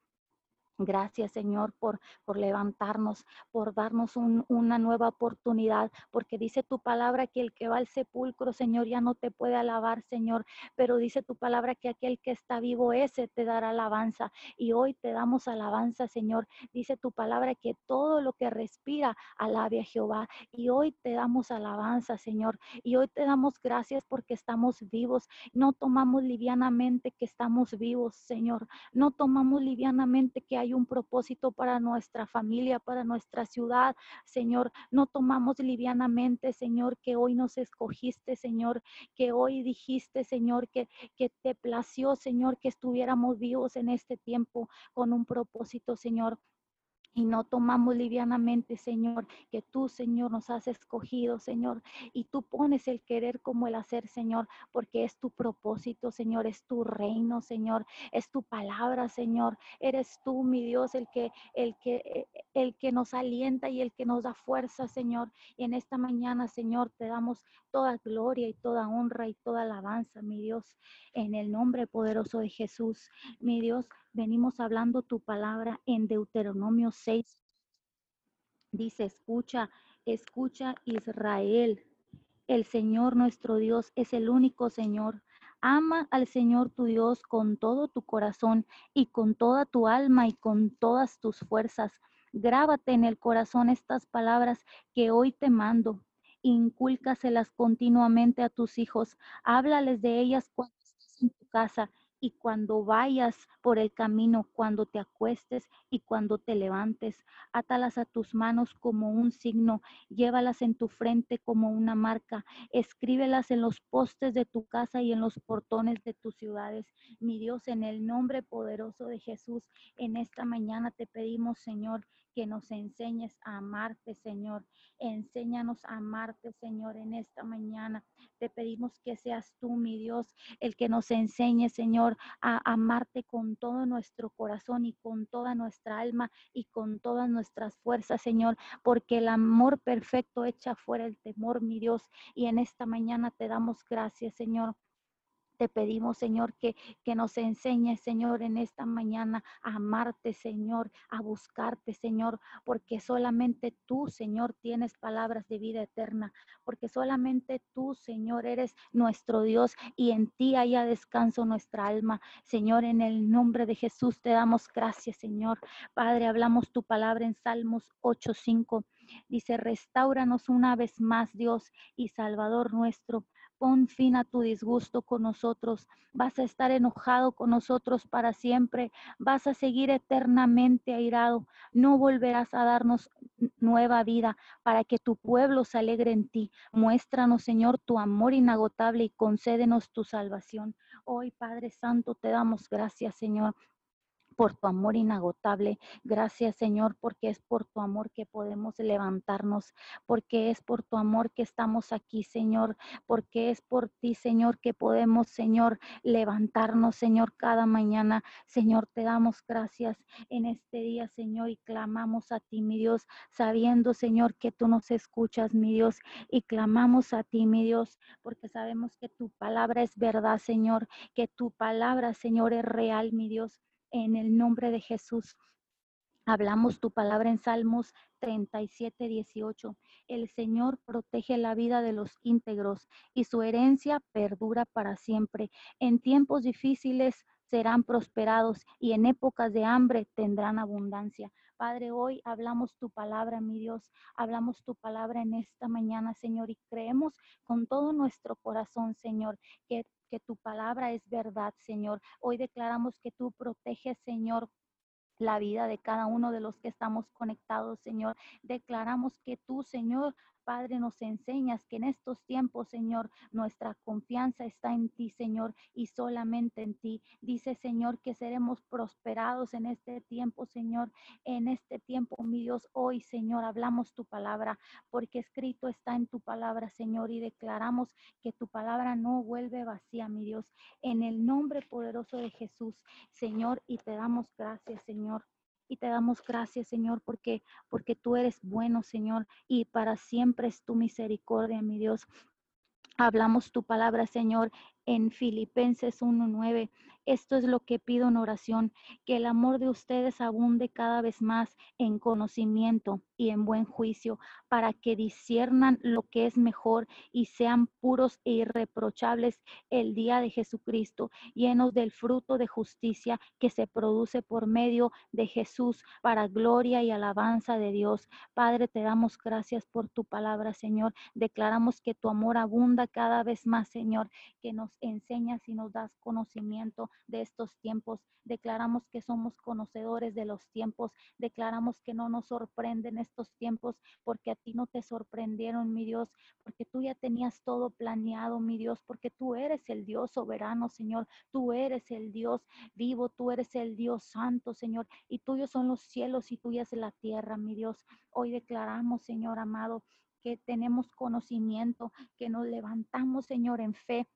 S2: Gracias, Señor, por, por levantarnos, por darnos una nueva oportunidad, porque dice tu palabra que el que va al sepulcro, Señor, ya no te puede alabar, Señor, pero dice tu palabra que aquel que está vivo, ese te dará alabanza. Y hoy te damos alabanza, Señor. Dice tu palabra que todo lo que respira, alabe a Jehová. Y hoy te damos alabanza, Señor. Y hoy te damos gracias porque estamos vivos. No tomamos livianamente que estamos vivos, Señor. No tomamos livianamente que hay un propósito para nuestra familia, para nuestra ciudad, Señor. No tomamos livianamente, Señor, que hoy nos escogiste, Señor, que hoy dijiste, Señor, que, que te plació, Señor, que estuviéramos vivos en este tiempo con un propósito, Señor. Y no tomamos livianamente, Señor, que tú, Señor, nos has escogido, Señor. Y tú pones el querer como el hacer, Señor, porque es tu propósito, Señor, es tu reino, Señor, es tu palabra, Señor. Eres tú, mi Dios, el que, el que, eh, el que nos alienta y el que nos da fuerza, Señor. Y en esta mañana, Señor, te damos toda gloria y toda honra y toda alabanza, mi Dios, en el nombre poderoso de Jesús, mi Dios venimos hablando tu palabra en Deuteronomio 6. Dice, escucha, escucha Israel. El Señor nuestro Dios es el único Señor. Ama al Señor tu Dios con todo tu corazón y con toda tu alma y con todas tus fuerzas. Grábate en el corazón estas palabras que hoy te mando. Incúlcaselas continuamente a tus hijos. Háblales de ellas cuando estés en tu casa y cuando vayas por el camino, cuando te acuestes y cuando te levantes. Átalas a tus manos como un signo, llévalas en tu frente como una marca, escríbelas en los postes de tu casa y en los portones de tus ciudades. Mi Dios, en el nombre poderoso de Jesús, en esta mañana te pedimos, Señor, que nos enseñes a amarte, Señor. Enséñanos a amarte, Señor, en esta mañana. Te pedimos que seas tú, mi Dios, el que nos enseñe, Señor, a amarte con todo nuestro corazón y con toda nuestra alma y con todas nuestras fuerzas, Señor, porque el amor perfecto echa fuera el temor, mi Dios. Y en esta mañana te damos gracias, Señor te pedimos, Señor, que, que nos enseñes, Señor, en esta mañana a amarte, Señor, a buscarte, Señor, porque solamente tú, Señor, tienes palabras de vida eterna, porque solamente tú, Señor, eres nuestro Dios y en ti haya descanso nuestra alma. Señor, en el nombre de Jesús te damos gracias, Señor. Padre, hablamos tu palabra en Salmos 8:5. Dice, restauranos una vez más, Dios y Salvador nuestro Pon fin a tu disgusto con nosotros. Vas a estar enojado con nosotros para siempre. Vas a seguir eternamente airado. No volverás a darnos nueva vida para que tu pueblo se alegre en ti. Muéstranos, Señor, tu amor inagotable y concédenos tu salvación. Hoy, Padre Santo, te damos gracias, Señor por tu amor inagotable. Gracias, Señor, porque es por tu amor que podemos levantarnos, porque es por tu amor que estamos aquí, Señor, porque es por ti, Señor, que podemos, Señor, levantarnos, Señor, cada mañana. Señor, te damos gracias en este día, Señor, y clamamos a ti, mi Dios, sabiendo, Señor, que tú nos escuchas, mi Dios, y clamamos a ti, mi Dios, porque sabemos que tu palabra es verdad, Señor, que tu palabra, Señor, es real, mi Dios en el nombre de Jesús. Hablamos tu palabra en Salmos 37, 18. El Señor protege la vida de los íntegros y su herencia perdura para siempre. En tiempos difíciles serán prosperados y en épocas de hambre tendrán abundancia. Padre, hoy hablamos tu palabra, mi Dios, hablamos tu palabra en esta mañana, Señor, y creemos con todo nuestro corazón, Señor, que que tu palabra es verdad, Señor. Hoy declaramos que tú proteges, Señor, la vida de cada uno de los que estamos conectados, Señor. Declaramos que tú, Señor, Padre, nos enseñas que en estos tiempos, Señor, nuestra confianza está en ti, Señor, y solamente en ti. Dice, Señor, que seremos prosperados en este tiempo, Señor. En este tiempo, mi Dios, hoy, Señor, hablamos tu palabra, porque escrito está en tu palabra, Señor, y declaramos que tu palabra no vuelve vacía, mi Dios. En el nombre poderoso de Jesús, Señor, y te damos gracias, Señor. Y te damos gracias, Señor, porque, porque tú eres bueno, Señor, y para siempre es tu misericordia, mi Dios. Hablamos tu palabra, Señor, en Filipenses 1.9. Esto es lo que pido en oración, que el amor de ustedes abunde cada vez más en conocimiento y en buen juicio, para que disciernan lo que es mejor y sean puros e irreprochables el día de Jesucristo, llenos del fruto de justicia que se produce por medio de Jesús para gloria y alabanza de Dios. Padre, te damos gracias por tu palabra, Señor. Declaramos que tu amor abunda cada vez más, Señor, que nos enseñas y nos das conocimiento de estos tiempos. Declaramos que somos conocedores de los tiempos. Declaramos que no nos sorprenden estos tiempos porque ti no te sorprendieron, mi Dios, porque tú ya tenías todo planeado, mi Dios, porque tú eres el Dios soberano, Señor. Tú eres el Dios vivo, tú eres el Dios santo, Señor, y tuyos son los cielos y tuyas la tierra, mi Dios. Hoy declaramos, Señor amado, que tenemos conocimiento, que nos levantamos, Señor, en fe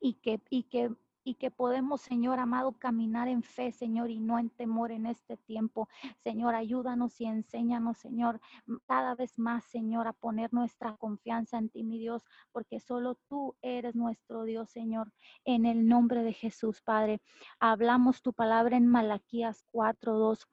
S2: y que, y que y que podemos, Señor amado, caminar en fe, Señor, y no en temor en este tiempo. Señor, ayúdanos y enséñanos, Señor, cada vez más, Señor, a poner nuestra confianza en ti, mi Dios, porque solo tú eres nuestro Dios, Señor. En el nombre de Jesús, Padre, hablamos tu palabra en Malaquías 4:2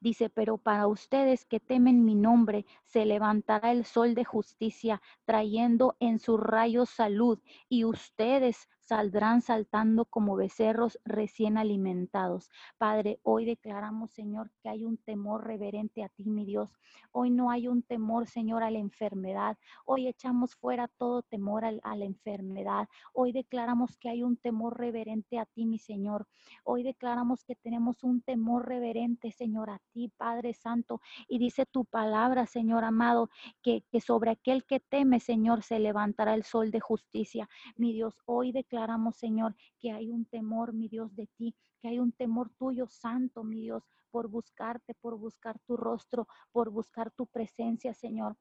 S2: Dice, pero para ustedes que temen mi nombre, se levantará el sol de justicia, trayendo en su rayo salud, y ustedes saldrán saltando como becerros recién alimentados. Padre, hoy declaramos, Señor, que hay un temor reverente a ti, mi Dios. Hoy no hay un temor, Señor, a la enfermedad. Hoy echamos fuera todo temor a, la enfermedad. Hoy declaramos que hay un temor reverente a ti, mi Señor. Hoy declaramos que tenemos un temor reverente, Señor, a ti, Padre Santo. Y dice tu palabra, Señor amado, que, que sobre aquel que teme, Señor, se levantará el sol de justicia. Mi Dios, hoy declaramos, Señor, que hay un temor, mi Dios, de ti, que hay un temor tuyo santo, mi Dios, por buscarte, por buscar tu rostro, por buscar tu presencia, Señor.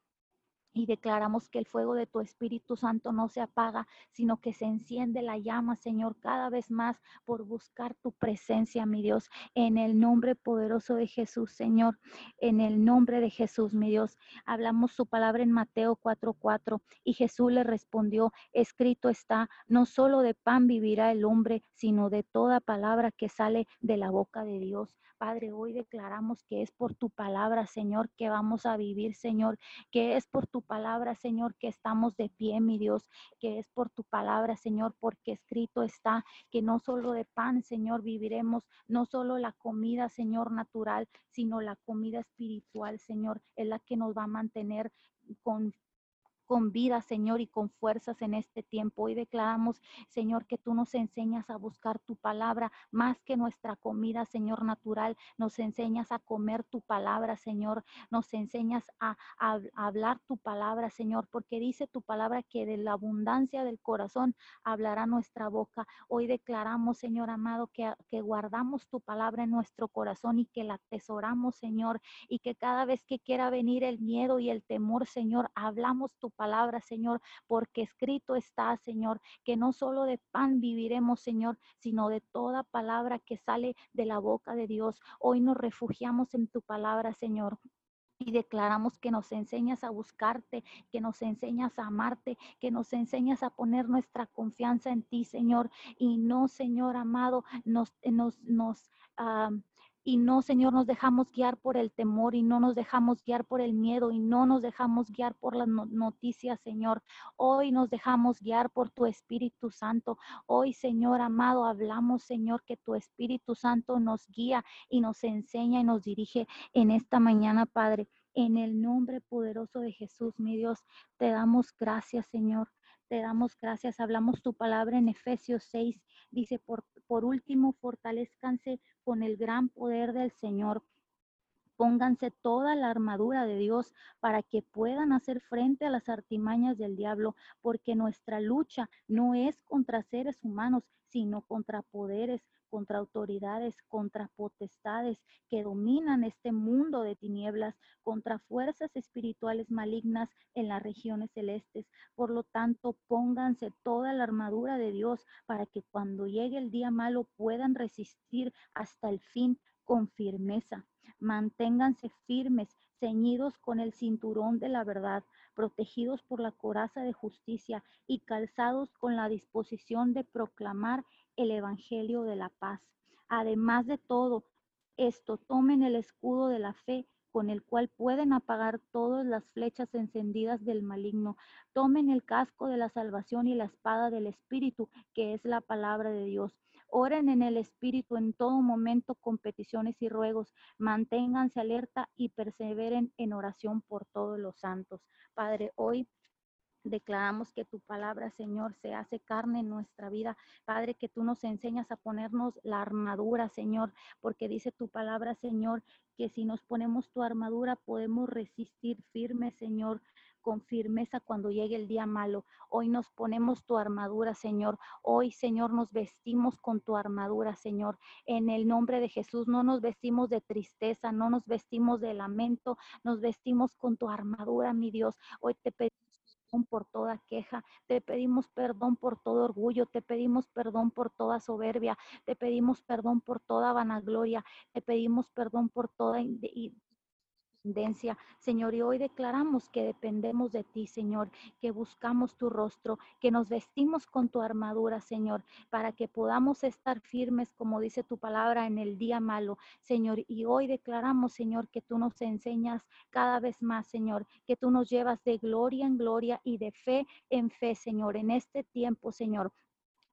S2: Y declaramos que el fuego de tu Espíritu Santo no se apaga, sino que se enciende la llama, Señor, cada vez más por buscar tu presencia, mi Dios, en el nombre poderoso de Jesús, Señor, en el nombre de Jesús, mi Dios. Hablamos su palabra en Mateo 4:4 y Jesús le respondió, escrito está, no solo de pan vivirá el hombre, sino de toda palabra que sale de la boca de Dios. Padre, hoy declaramos que es por tu palabra, Señor, que vamos a vivir, Señor, que es por tu palabra, Señor, que estamos de pie, mi Dios, que es por tu palabra, Señor, porque escrito está que no solo de pan, Señor, viviremos, no solo la comida, Señor, natural, sino la comida espiritual, Señor, es la que nos va a mantener con con vida, Señor, y con fuerzas en este tiempo. Hoy declaramos, Señor, que tú nos enseñas a buscar tu palabra más que nuestra comida, Señor, natural. Nos enseñas a comer tu palabra, Señor. Nos enseñas a, hablar tu palabra, Señor, porque dice tu palabra que de la abundancia del corazón hablará nuestra boca. Hoy declaramos, Señor amado, que, que guardamos tu palabra en nuestro corazón y que la atesoramos, Señor, y que cada vez que quiera venir el miedo y el temor, Señor, hablamos tu palabra palabra, Señor, porque escrito está, Señor, que no solo de pan viviremos, Señor, sino de toda palabra que sale de la boca de Dios. Hoy nos refugiamos en tu palabra, Señor. Y declaramos que nos enseñas a buscarte, que nos enseñas a amarte, que nos enseñas a poner nuestra confianza en ti, Señor. Y no, Señor amado, nos, nos, nos, y no, Señor, nos dejamos guiar por el temor y no nos dejamos guiar por el miedo y no nos dejamos guiar por las noticias, Señor. Hoy nos dejamos guiar por tu Espíritu Santo. Hoy, Señor amado, hablamos, Señor, que tu Espíritu Santo nos guía y nos enseña y nos dirige en esta mañana, Padre. En el nombre poderoso de Jesús, mi Dios, te damos gracias, Señor. Te damos gracias. Hablamos tu palabra en Efesios 6. Dice, por, por último, fortalezcanse con el gran poder del Señor. Pónganse toda la armadura de Dios para que puedan hacer frente a las artimañas del diablo, porque nuestra lucha no es contra seres humanos, sino contra poderes, contra autoridades, contra potestades que dominan este mundo de tinieblas, contra fuerzas espirituales malignas en las regiones celestes. Por lo tanto, pónganse toda la armadura de Dios para que cuando llegue el día malo puedan resistir hasta el fin con firmeza. Manténganse firmes, ceñidos con el cinturón de la verdad, protegidos por la coraza de justicia y calzados con la disposición de proclamar el Evangelio de la paz. Además de todo esto, tomen el escudo de la fe con el cual pueden apagar todas las flechas encendidas del maligno. Tomen el casco de la salvación y la espada del Espíritu, que es la palabra de Dios. Oren en el Espíritu en todo momento con peticiones y ruegos. Manténganse alerta y perseveren en oración por todos los santos. Padre, hoy Declaramos que tu palabra, Señor, se hace carne en nuestra vida. Padre, que tú nos enseñas a ponernos la armadura, Señor, porque dice tu palabra, Señor, que si nos ponemos tu armadura podemos resistir firme, Señor, con firmeza cuando llegue el día malo. Hoy nos ponemos tu armadura, Señor. Hoy, Señor, nos vestimos con tu armadura, Señor. En el nombre de Jesús, no nos vestimos de tristeza, no nos vestimos de lamento, nos vestimos con tu armadura, mi Dios. Hoy te pedimos por toda queja, te pedimos perdón por todo orgullo, te pedimos perdón por toda soberbia, te pedimos perdón por toda vanagloria, te pedimos perdón por toda Señor, y hoy declaramos que dependemos de ti, Señor, que buscamos tu rostro, que nos vestimos con tu armadura, Señor, para que podamos estar firmes, como dice tu palabra, en el día malo, Señor. Y hoy declaramos, Señor, que tú nos enseñas cada vez más, Señor, que tú nos llevas de gloria en gloria y de fe en fe, Señor, en este tiempo, Señor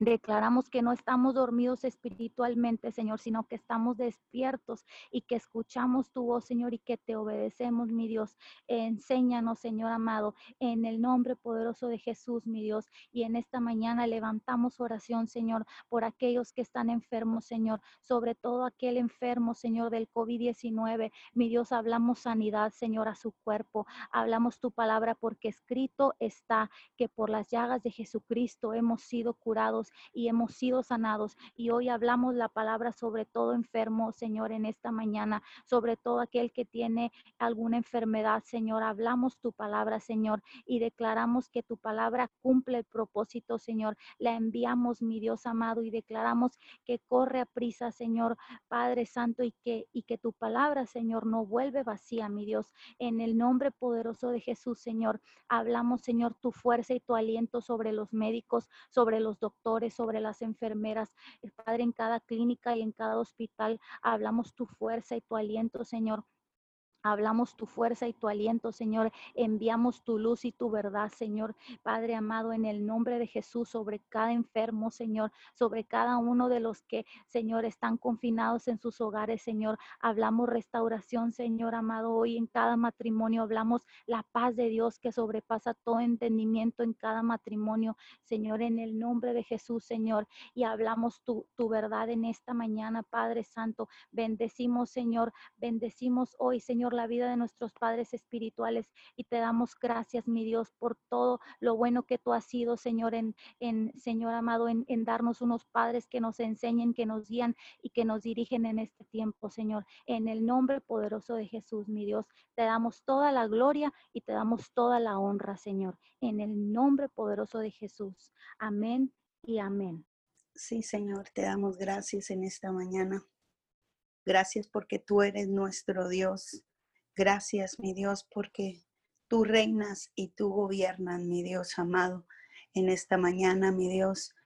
S2: Declaramos que no estamos dormidos espiritualmente, Señor, sino que estamos despiertos y que escuchamos tu voz, Señor, y que te obedecemos, mi Dios. Enséñanos, Señor amado, en el nombre poderoso de Jesús, mi Dios. Y en esta mañana levantamos oración, Señor, por aquellos que están enfermos, Señor, sobre todo aquel enfermo, Señor, del COVID-19. Mi Dios, hablamos sanidad, Señor, a su cuerpo. Hablamos tu palabra porque escrito está que por las llagas de Jesucristo hemos sido curados y hemos sido sanados. Y hoy hablamos la palabra sobre todo enfermo, Señor, en esta mañana, sobre todo aquel que tiene alguna enfermedad, Señor. Hablamos tu palabra, Señor, y declaramos que tu palabra cumple el propósito, Señor. La enviamos, mi Dios amado, y declaramos que corre a prisa, Señor, Padre Santo, y que, y que tu palabra, Señor, no vuelve vacía, mi Dios. En el nombre poderoso de Jesús, Señor, hablamos, Señor, tu fuerza y tu aliento sobre los médicos, sobre los doctores sobre las enfermeras. Padre, en cada clínica y en cada hospital hablamos tu fuerza y tu aliento, Señor. Hablamos tu fuerza y tu aliento, Señor. Enviamos tu luz y tu verdad, Señor. Padre amado, en el nombre de Jesús, sobre cada enfermo, Señor, sobre cada uno de los que, Señor, están confinados en sus hogares, Señor. Hablamos restauración, Señor amado. Hoy en cada matrimonio hablamos la paz de Dios que sobrepasa todo entendimiento en cada matrimonio, Señor, en el nombre de Jesús, Señor. Y hablamos tu, tu verdad en esta mañana, Padre Santo. Bendecimos, Señor. Bendecimos hoy, Señor la vida de nuestros padres espirituales y te damos gracias, mi Dios, por todo lo bueno que tú has sido, Señor, en, en Señor amado, en, en darnos unos padres que nos enseñen, que nos guían y que nos dirigen en este tiempo, Señor. En el nombre poderoso de Jesús, mi Dios, te damos toda la gloria y te damos toda la honra, Señor. En el nombre poderoso de Jesús. Amén y amén.
S3: Sí, Señor, te damos gracias en esta mañana. Gracias porque tú eres nuestro Dios. Gracias, mi Dios, porque tú reinas y tú gobiernas, mi Dios amado, en esta mañana, mi Dios.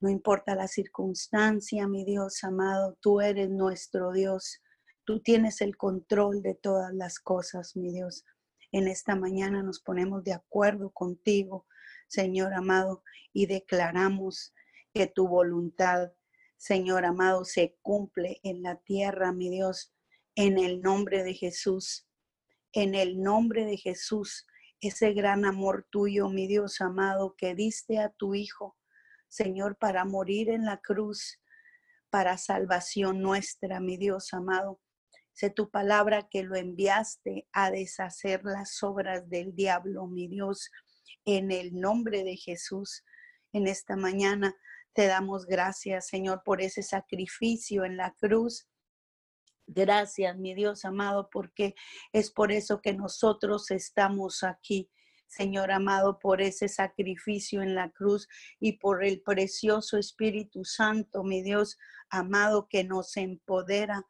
S3: No importa la circunstancia, mi Dios amado, tú eres nuestro Dios. Tú tienes el control de todas las cosas, mi Dios. En esta mañana nos ponemos de acuerdo contigo, Señor amado, y declaramos que tu voluntad, Señor amado, se cumple en la tierra, mi Dios, en el nombre de Jesús, en el nombre de Jesús, ese gran amor tuyo, mi Dios amado, que diste a tu Hijo, Señor, para morir en la cruz, para salvación nuestra, mi Dios amado. Sé tu palabra que lo enviaste a deshacer las obras del diablo, mi Dios, en el nombre de Jesús. En esta mañana te damos gracias, Señor, por ese sacrificio en la cruz Gracias, mi Dios amado, porque es por eso que nosotros estamos aquí. Señor amado, por ese sacrificio en la cruz y por el precioso Espíritu Santo, mi Dios amado, que nos empodera,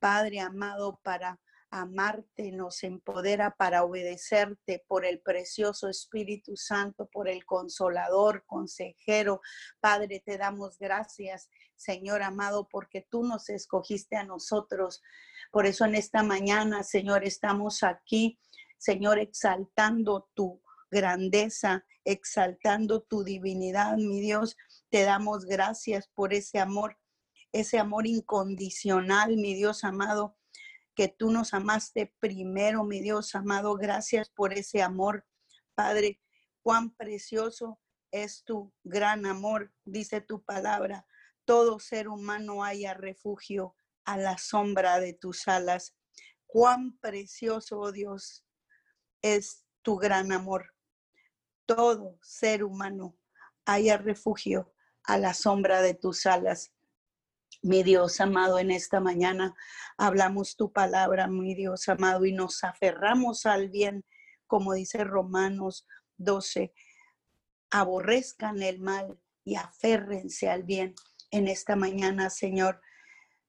S3: Padre amado, para amarte, nos empodera para obedecerte por el precioso Espíritu Santo, por el consolador, consejero. Padre, te damos gracias, Señor amado, porque tú nos escogiste a nosotros. Por eso en esta mañana, Señor, estamos aquí, Señor, exaltando tu grandeza, exaltando tu divinidad, mi Dios. Te damos gracias por ese amor, ese amor incondicional, mi Dios amado que tú nos amaste primero, mi Dios amado. Gracias por ese amor, Padre. Cuán precioso es tu gran amor, dice tu palabra. Todo ser humano haya refugio a la sombra de tus alas. Cuán precioso, oh Dios, es tu gran amor. Todo ser humano haya refugio a la sombra de tus alas. Mi Dios amado, en esta mañana hablamos tu palabra, mi Dios amado, y nos aferramos al bien, como dice Romanos 12. Aborrezcan el mal y aférrense al bien. En esta mañana, Señor,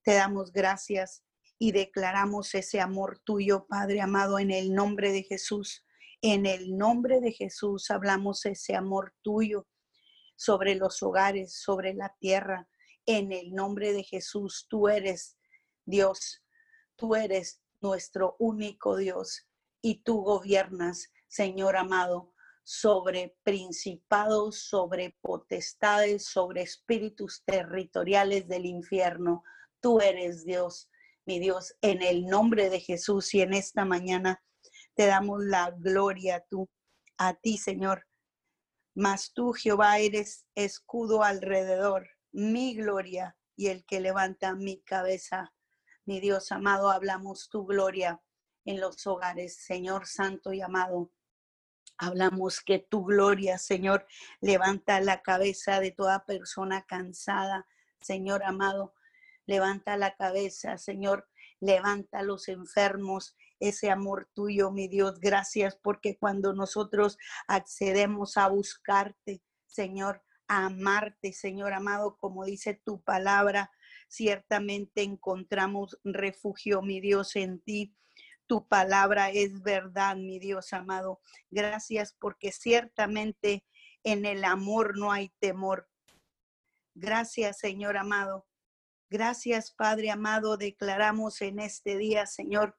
S3: te damos gracias y declaramos ese amor tuyo, Padre amado, en el nombre de Jesús. En el nombre de Jesús hablamos ese amor tuyo sobre los hogares, sobre la tierra, en el nombre de Jesús. Tú eres Dios, tú eres nuestro único Dios y tú gobiernas, Señor amado. sobre principados, sobre potestades, sobre espíritus territoriales del infierno. Tú eres Dios, mi Dios, en el nombre de Jesús y en esta mañana te damos la gloria tú, a ti, Señor. Mas tú, Jehová, eres escudo alrededor, mi gloria y el que levanta mi cabeza. Mi Dios amado, hablamos tu gloria en los hogares, Señor Santo y amado. Hablamos que tu gloria, Señor, levanta la cabeza de toda persona cansada, Señor amado. Levanta la cabeza, Señor, levanta a los enfermos, ese amor tuyo, mi Dios. Gracias porque cuando nosotros accedemos a buscarte, Señor, amarte, Señor amado, como dice tu palabra, ciertamente encontramos refugio, mi Dios, en ti. Tu palabra es verdad, mi Dios amado. Gracias porque ciertamente en el amor no hay temor. Gracias, Señor amado. Gracias, Padre amado. Declaramos en este día, Señor,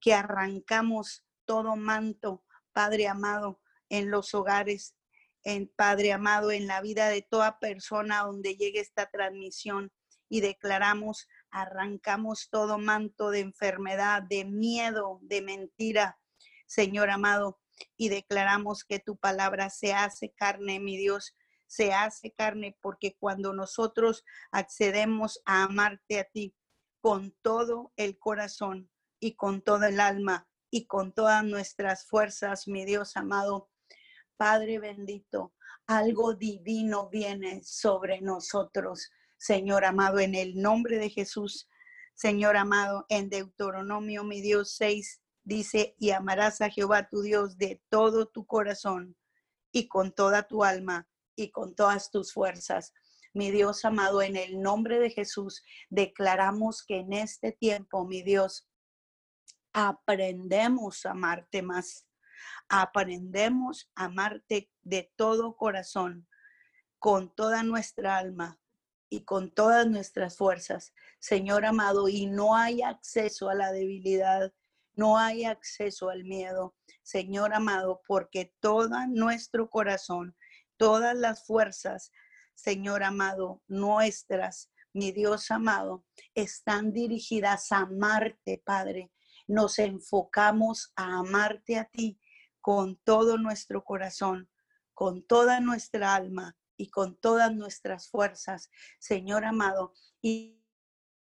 S3: que arrancamos todo manto, Padre amado, en los hogares, en Padre amado, en la vida de toda persona donde llegue esta transmisión y declaramos arrancamos todo manto de enfermedad, de miedo, de mentira, Señor amado, y declaramos que tu palabra se hace carne, mi Dios, se hace carne, porque cuando nosotros accedemos a amarte a ti con todo el corazón y con todo el alma y con todas nuestras fuerzas, mi Dios amado, Padre bendito, algo divino viene sobre nosotros. Señor amado, en el nombre de Jesús, Señor amado, en Deuteronomio, mi Dios 6, dice, y amarás a Jehová tu Dios de todo tu corazón y con toda tu alma y con todas tus fuerzas. Mi Dios amado, en el nombre de Jesús, declaramos que en este tiempo, mi Dios, aprendemos a amarte más. Aprendemos a amarte de todo corazón, con toda nuestra alma, y con todas nuestras fuerzas, Señor amado, y no hay acceso a la debilidad, no hay acceso al miedo, Señor amado, porque todo nuestro corazón, todas las fuerzas, Señor amado, nuestras, mi Dios amado, están dirigidas a amarte, Padre. Nos enfocamos a amarte a ti con todo nuestro corazón, con toda nuestra alma, y con todas nuestras fuerzas, Señor amado, y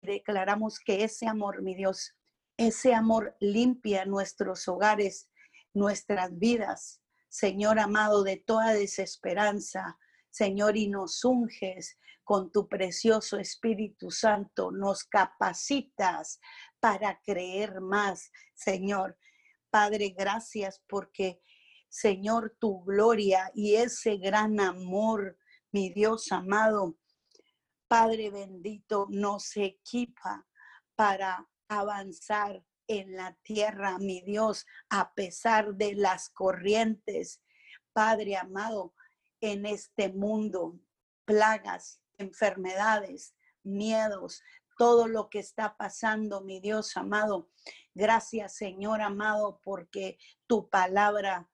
S3: declaramos que ese amor, mi Dios, ese amor limpia nuestros hogares, nuestras vidas, Señor amado, de toda desesperanza, Señor, y nos unges con tu precioso Espíritu Santo, nos capacitas para creer más, Señor. Padre, gracias porque, Señor, tu gloria y ese gran amor mi Dios amado, Padre bendito, nos equipa para avanzar en la tierra, mi Dios, a pesar de las corrientes, Padre amado, en este mundo, plagas, enfermedades, miedos, todo lo que está pasando, mi Dios amado. Gracias, Señor amado, porque tu palabra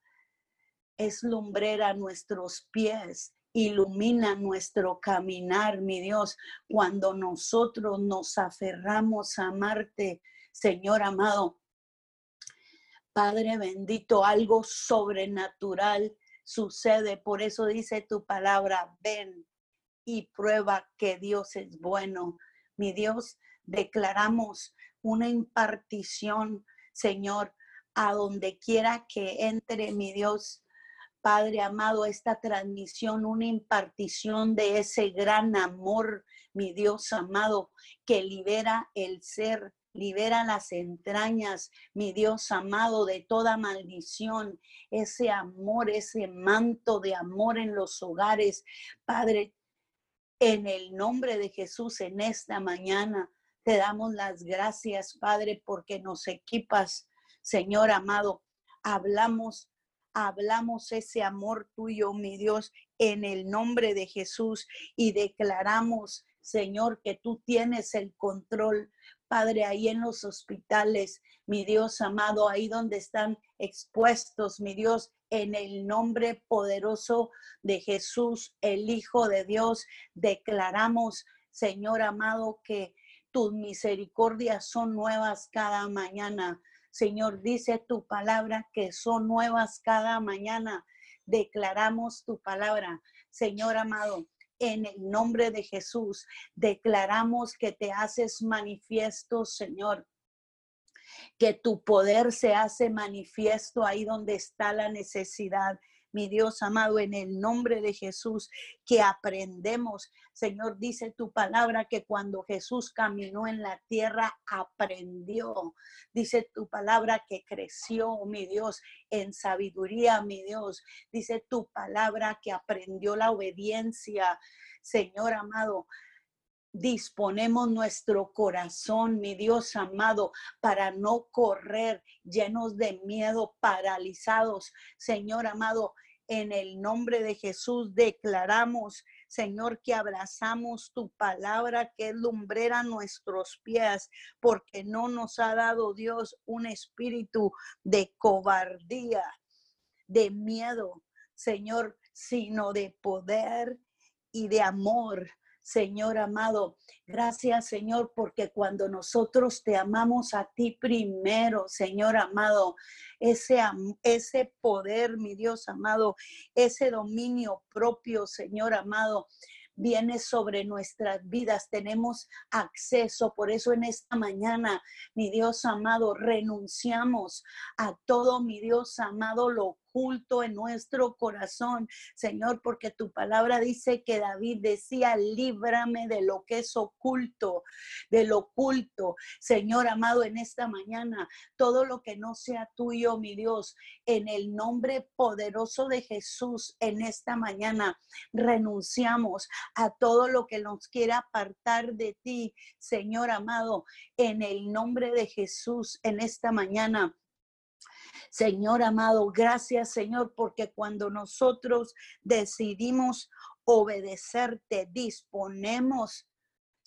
S3: es lumbrera a nuestros pies Ilumina nuestro caminar, mi Dios, cuando nosotros nos aferramos a amarte, Señor amado. Padre bendito, algo sobrenatural sucede. Por eso dice tu palabra, ven y prueba que Dios es bueno. Mi Dios, declaramos una impartición, Señor, a donde quiera que entre, mi Dios, Padre amado, esta transmisión, una impartición de ese gran amor, mi Dios amado, que libera el ser, libera las entrañas, mi Dios amado, de toda maldición, ese amor, ese manto de amor en los hogares. Padre, en el nombre de Jesús, en esta mañana, te damos las gracias, Padre, porque nos equipas, Señor amado. Hablamos hablamos ese amor tuyo, mi Dios, en el nombre de Jesús y declaramos, Señor, que tú tienes el control Padre, ahí en los hospitales, mi Dios amado, ahí donde están expuestos, mi Dios, en el nombre poderoso de Jesús, el Hijo de Dios, declaramos, Señor amado, que tus misericordias son nuevas cada mañana. Señor, dice tu palabra que son nuevas cada mañana. Declaramos tu palabra, Señor amado. En el nombre de Jesús, declaramos que te haces manifiesto, Señor que tu poder se hace manifiesto ahí donde está la necesidad mi Dios amado, en el nombre de Jesús, que aprendemos. Señor, dice tu palabra que cuando Jesús caminó en la tierra, aprendió. Dice tu palabra que creció, mi Dios, en sabiduría, mi Dios. Dice tu palabra que aprendió la obediencia. Señor amado, disponemos nuestro corazón, mi Dios amado, para no correr llenos de miedo, paralizados. Señor amado, en el nombre de Jesús declaramos, Señor, que abrazamos tu palabra que es lumbrera nuestros pies, porque no nos ha dado Dios un espíritu de cobardía, de miedo, Señor, sino de poder y de amor. Señor amado. Gracias, Señor, porque cuando nosotros te amamos a ti primero, Señor amado, ese, ese poder, mi Dios amado, ese dominio propio, Señor amado, viene sobre nuestras vidas, tenemos acceso. Por eso en esta mañana, mi Dios amado, renunciamos a todo, mi Dios amado, lo en nuestro corazón, Señor, porque tu palabra dice que David decía, líbrame de lo que es oculto, de lo oculto. Señor amado, en esta mañana, todo lo que no sea tuyo, mi Dios, en el nombre poderoso de Jesús, en esta mañana, renunciamos a todo lo que nos quiera apartar de ti, Señor amado, en el nombre de Jesús, en esta mañana. Señor amado, gracias Señor, porque cuando nosotros decidimos obedecerte, disponemos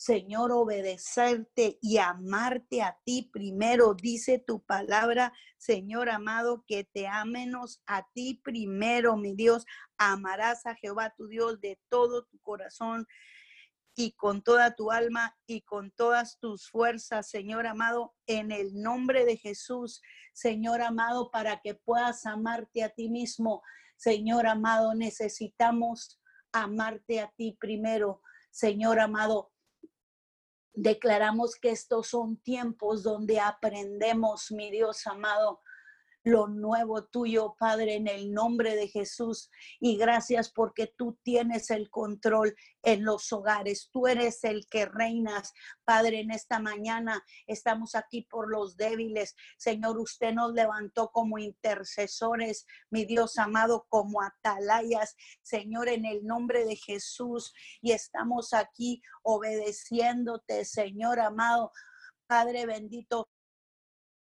S3: Señor, obedecerte y amarte a ti primero. Dice tu palabra, Señor amado, que te amenos a ti primero, mi Dios. Amarás a Jehová tu Dios de todo tu corazón y con toda tu alma y con todas tus fuerzas, Señor amado, en el nombre de Jesús, Señor amado, para que puedas amarte a ti mismo. Señor amado, necesitamos amarte a ti primero. Señor amado, declaramos que estos son tiempos donde aprendemos, mi Dios amado, lo nuevo tuyo, Padre, en el nombre de Jesús. Y gracias porque tú tienes el control en los hogares. Tú eres el que reinas, Padre, en esta mañana. Estamos aquí por los débiles. Señor, usted nos levantó como intercesores, mi Dios amado, como atalayas, Señor, en el nombre de Jesús. Y estamos aquí obedeciéndote, Señor amado. Padre bendito,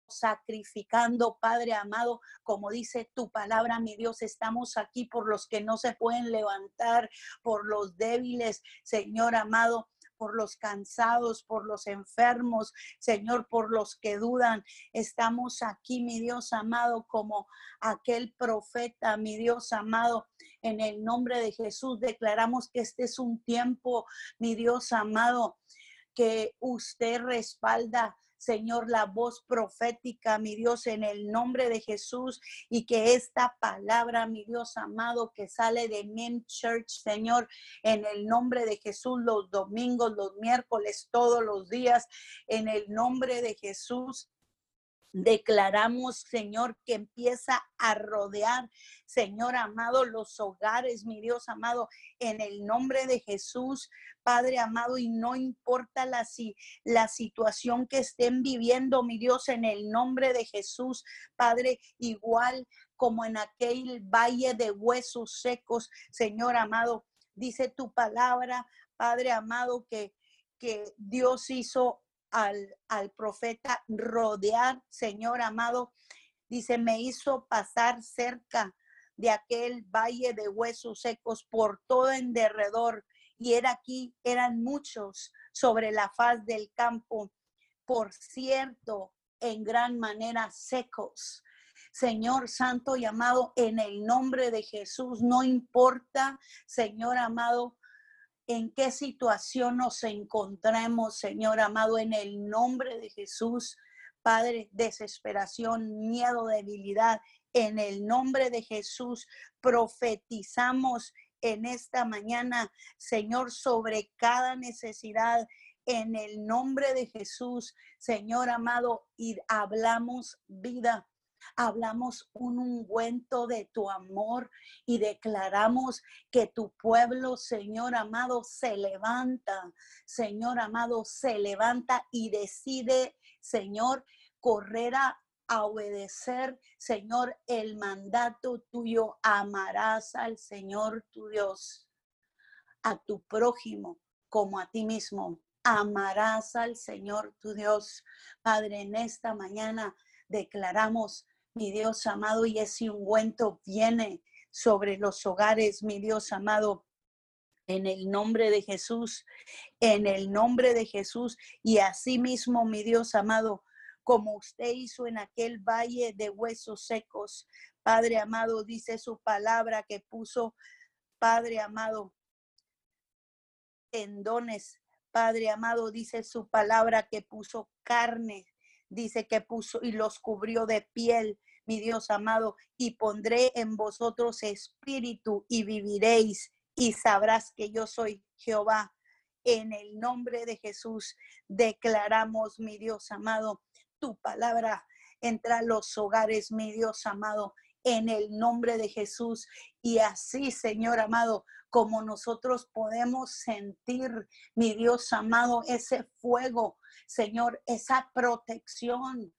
S3: sacrificando, Padre amado, como dice tu palabra, mi Dios, estamos aquí por los que no se pueden levantar, por los débiles, Señor amado por los cansados, por los enfermos, Señor, por los que dudan. Estamos aquí, mi Dios amado, como aquel profeta, mi Dios amado, en el nombre de Jesús. Declaramos que este es un tiempo, mi Dios amado, que usted respalda Señor, la voz profética, mi Dios, en el nombre de Jesús y que esta palabra, mi Dios amado, que sale de Mem Church, Señor, en el nombre de Jesús, los domingos, los miércoles, todos los días, en el nombre de Jesús. Declaramos, Señor, que empieza a rodear, Señor amado, los hogares, mi Dios amado, en el nombre de Jesús, Padre amado, y no importa la, la situación que estén viviendo, mi Dios, en el nombre de Jesús, Padre, igual como en aquel valle de huesos secos, Señor amado, dice tu palabra, Padre amado, que, que Dios hizo al, profeta rodear, Señor amado, dice, me hizo pasar cerca de aquel valle de huesos secos por todo en derredor. Y era aquí, eran muchos sobre la faz del campo. por cierto, en gran manera secos. Señor Santo y amado, en el nombre de Jesús, no importa, Señor amado, en qué situación nos encontremos, Señor amado, en el nombre de Jesús. Padre, desesperación, miedo, debilidad, en el nombre de Jesús profetizamos en esta mañana, Señor, sobre cada necesidad. En el nombre de Jesús, Señor amado, y hablamos vida hablamos un ungüento de tu amor y declaramos que tu pueblo, Señor amado, se levanta, Señor amado, se levanta y decide, Señor, correr a, obedecer, Señor, el mandato tuyo. Amarás al Señor tu Dios, a tu prójimo como a ti mismo. Amarás al Señor tu Dios. Padre, en esta mañana declaramos, mi Dios amado, y ese ungüento viene sobre los hogares, mi Dios amado, en el nombre de Jesús, en el nombre de Jesús, y asimismo, mi Dios amado, como usted hizo en aquel valle de huesos secos. Padre amado, dice su palabra que puso, Padre amado, tendones. Padre amado, dice su palabra que puso carne, dice que puso y los cubrió de piel, mi Dios amado, y pondré en vosotros espíritu y viviréis y sabrás que yo soy Jehová. En el nombre de Jesús declaramos, mi Dios amado, tu palabra entra a los hogares, mi Dios amado, en el nombre de Jesús. Y así, Señor amado, como nosotros podemos sentir, mi Dios amado, ese fuego, Señor, esa protección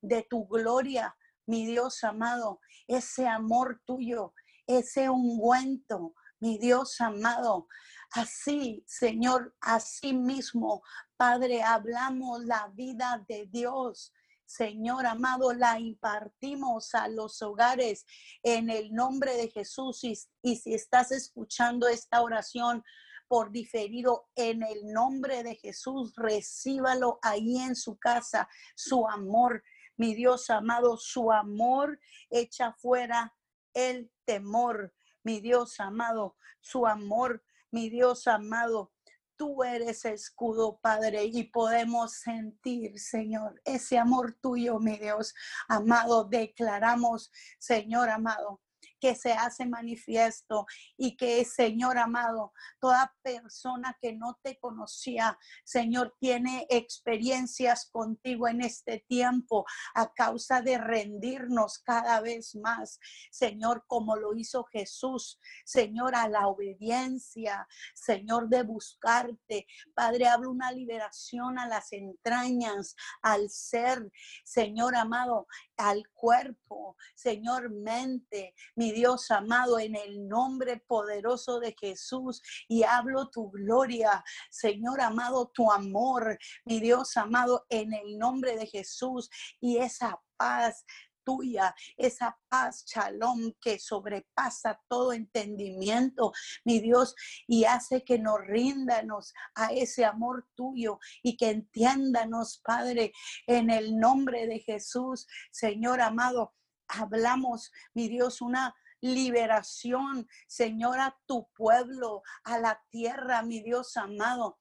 S3: de tu gloria, mi Dios amado, ese amor tuyo, ese ungüento, mi Dios amado. Así, Señor, así mismo, Padre, hablamos la vida de Dios. Señor amado, la impartimos a los hogares en el nombre de Jesús. Y, y, si estás escuchando esta oración por diferido, en el nombre de Jesús, recíbalo ahí en su casa, su amor. Mi Dios amado, su amor echa fuera el temor. Mi Dios amado, su amor, mi Dios amado, tú eres escudo, Padre, y podemos sentir, Señor, ese amor tuyo, mi Dios amado. Declaramos, Señor amado, que se hace manifiesto y que, Señor amado, toda persona que no te conocía, Señor, tiene experiencias contigo en este tiempo a causa de rendirnos cada vez más, Señor, como lo hizo Jesús, Señor, a la obediencia, Señor, de buscarte. Padre, hablo una liberación a las entrañas, al ser, Señor amado, al cuerpo, Señor, mente, mi Dios amado, en el nombre poderoso de Jesús. Y hablo tu gloria, Señor amado, tu amor, mi Dios amado, en el nombre de Jesús. Y esa paz, tuya, esa paz, shalom, que sobrepasa todo entendimiento, mi Dios, y hace que nos rindanos a ese amor tuyo y que entiéndanos, Padre, en el nombre de Jesús, Señor amado. Hablamos, mi Dios, una liberación, Señor, a tu pueblo, a la tierra, mi Dios amado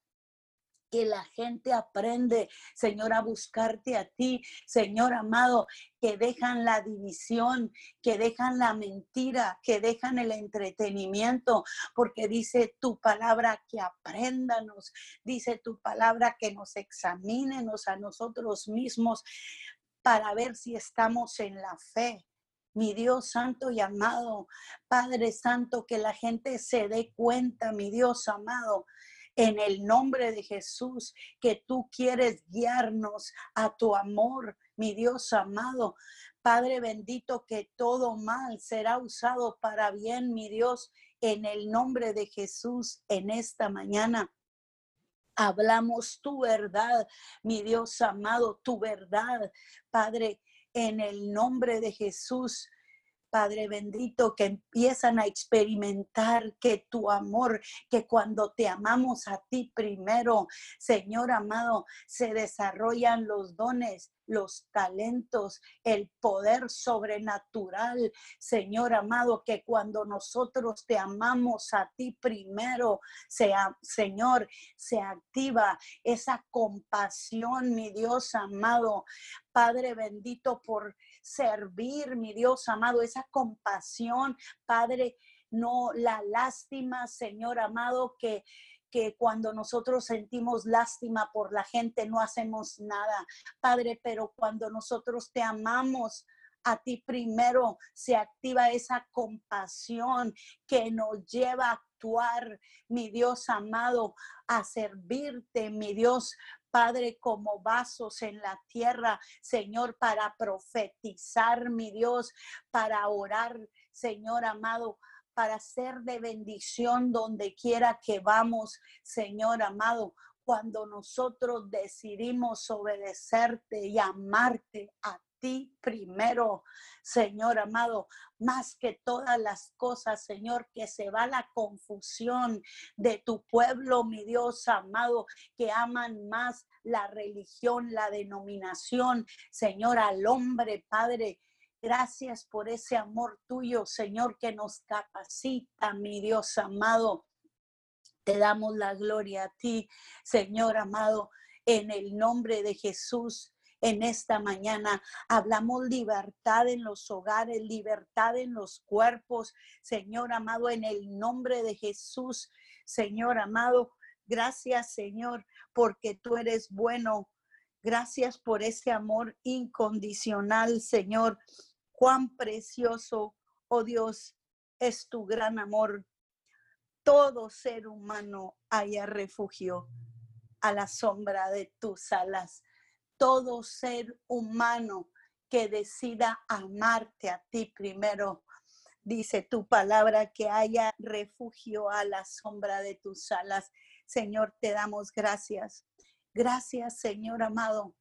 S3: que la gente aprende, Señor, a buscarte a ti, Señor amado, que dejan la división, que dejan la mentira, que dejan el entretenimiento, porque dice tu palabra que aprendanos, dice tu palabra que nos examínenos a nosotros mismos para ver si estamos en la fe. Mi Dios santo y amado, Padre santo, que la gente se dé cuenta, mi Dios amado, en el nombre de Jesús, que tú quieres guiarnos a tu amor, mi Dios amado. Padre bendito, que todo mal será usado para bien, mi Dios, en el nombre de Jesús en esta mañana. Hablamos tu verdad, mi Dios amado, tu verdad, Padre, en el nombre de Jesús. Padre bendito, que empiezan a experimentar que tu amor, que cuando te amamos a ti primero, Señor amado, se desarrollan los dones, los talentos, el poder sobrenatural, Señor amado, que cuando nosotros te amamos a ti primero, sea, Señor, se activa esa compasión, mi Dios amado, Padre bendito, por servir, mi Dios amado, esa compasión, Padre, no la lástima, Señor amado, que que cuando nosotros sentimos lástima por la gente no hacemos nada, Padre, pero cuando nosotros te amamos, a ti primero se activa esa compasión que nos lleva a actuar, mi Dios amado, a servirte, mi Dios, Padre, como vasos en la tierra, Señor, para profetizar, mi Dios, para orar, Señor amado, para ser de bendición donde quiera que vamos, Señor amado. Cuando nosotros decidimos obedecerte y amarte a ti primero, Señor amado, más que todas las cosas, Señor, que se va la confusión de tu pueblo, mi Dios amado, que aman más la religión, la denominación, Señor, al hombre, Padre. Gracias por ese amor tuyo, Señor, que nos capacita, mi Dios amado. Te damos la gloria a ti, Señor amado, en el nombre de Jesús en esta mañana. Hablamos libertad en los hogares, libertad en los cuerpos, Señor amado, en el nombre de Jesús, Señor amado. Gracias, Señor, porque tú eres bueno. Gracias por ese amor incondicional, Señor. Cuán precioso, oh Dios, es tu gran amor. Todo ser humano haya refugio a la sombra de tus alas todo ser humano que decida amarte a ti primero. Dice tu palabra que haya refugio a la sombra de tus alas. Señor, te damos gracias. Gracias, Señor amado.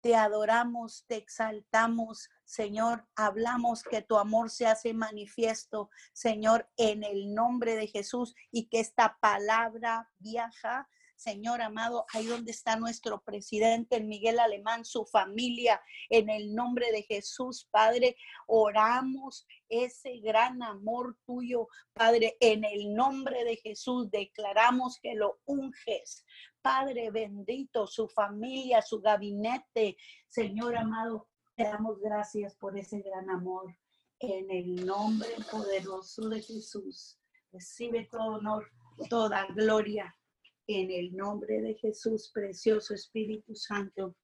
S3: Te adoramos, te exaltamos, Señor. Hablamos que tu amor se hace manifiesto, Señor, en el nombre de Jesús y que esta palabra viaja Señor amado, ahí donde está nuestro presidente, Miguel Alemán, su familia, en el nombre de Jesús, Padre, oramos ese gran amor tuyo, Padre, en el nombre de Jesús, declaramos que lo unges. Padre bendito, su familia, su gabinete, Señor amado, te damos gracias por ese gran amor. En el nombre poderoso de Jesús, recibe todo honor, toda gloria en el nombre de Jesús, precioso Espíritu Santo.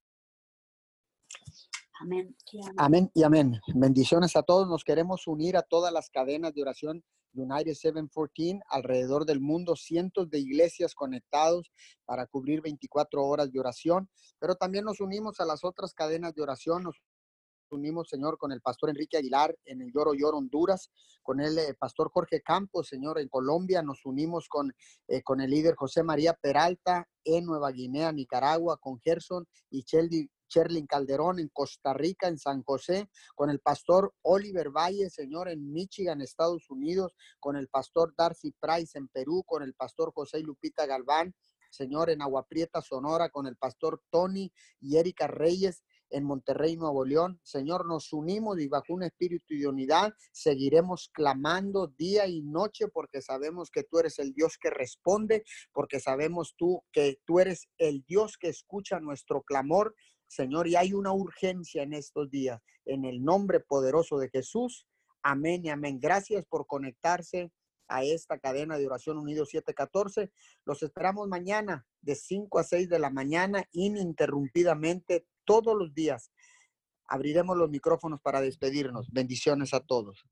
S3: Amén.
S1: amén. y amén. Bendiciones a todos. Nos queremos unir a todas las cadenas de oración United 714 alrededor del mundo, cientos de iglesias conectados para cubrir 24 horas de oración, pero también nos unimos a las otras cadenas de oración, unimos, Señor, con el pastor Enrique Aguilar en el Lloro Lloro, Honduras, con el eh, pastor Jorge Campos, Señor, en Colombia, nos unimos con, eh, con el líder José María Peralta en Nueva Guinea, Nicaragua, con Gerson y Cheldi, Cherlin Calderón en Costa Rica, en San José, con el pastor Oliver Valle, Señor, en Michigan, Estados Unidos, con el pastor Darcy Price en Perú, con el pastor José Lupita Galván, Señor, en Agua Prieta, Sonora, con el pastor Tony y Erika Reyes en Monterrey, Nuevo León. Señor, nos unimos y bajo un espíritu de unidad seguiremos clamando día y noche porque sabemos que tú eres el Dios que responde, porque sabemos tú que tú eres el Dios que escucha nuestro clamor. Señor, y hay una urgencia en estos días. En el nombre poderoso de Jesús. Amén y amén. Gracias por conectarse a esta cadena de oración unido 714. Los esperamos mañana de 5 a 6 de la mañana ininterrumpidamente todos los días. Abriremos los micrófonos para despedirnos. Bendiciones a todos.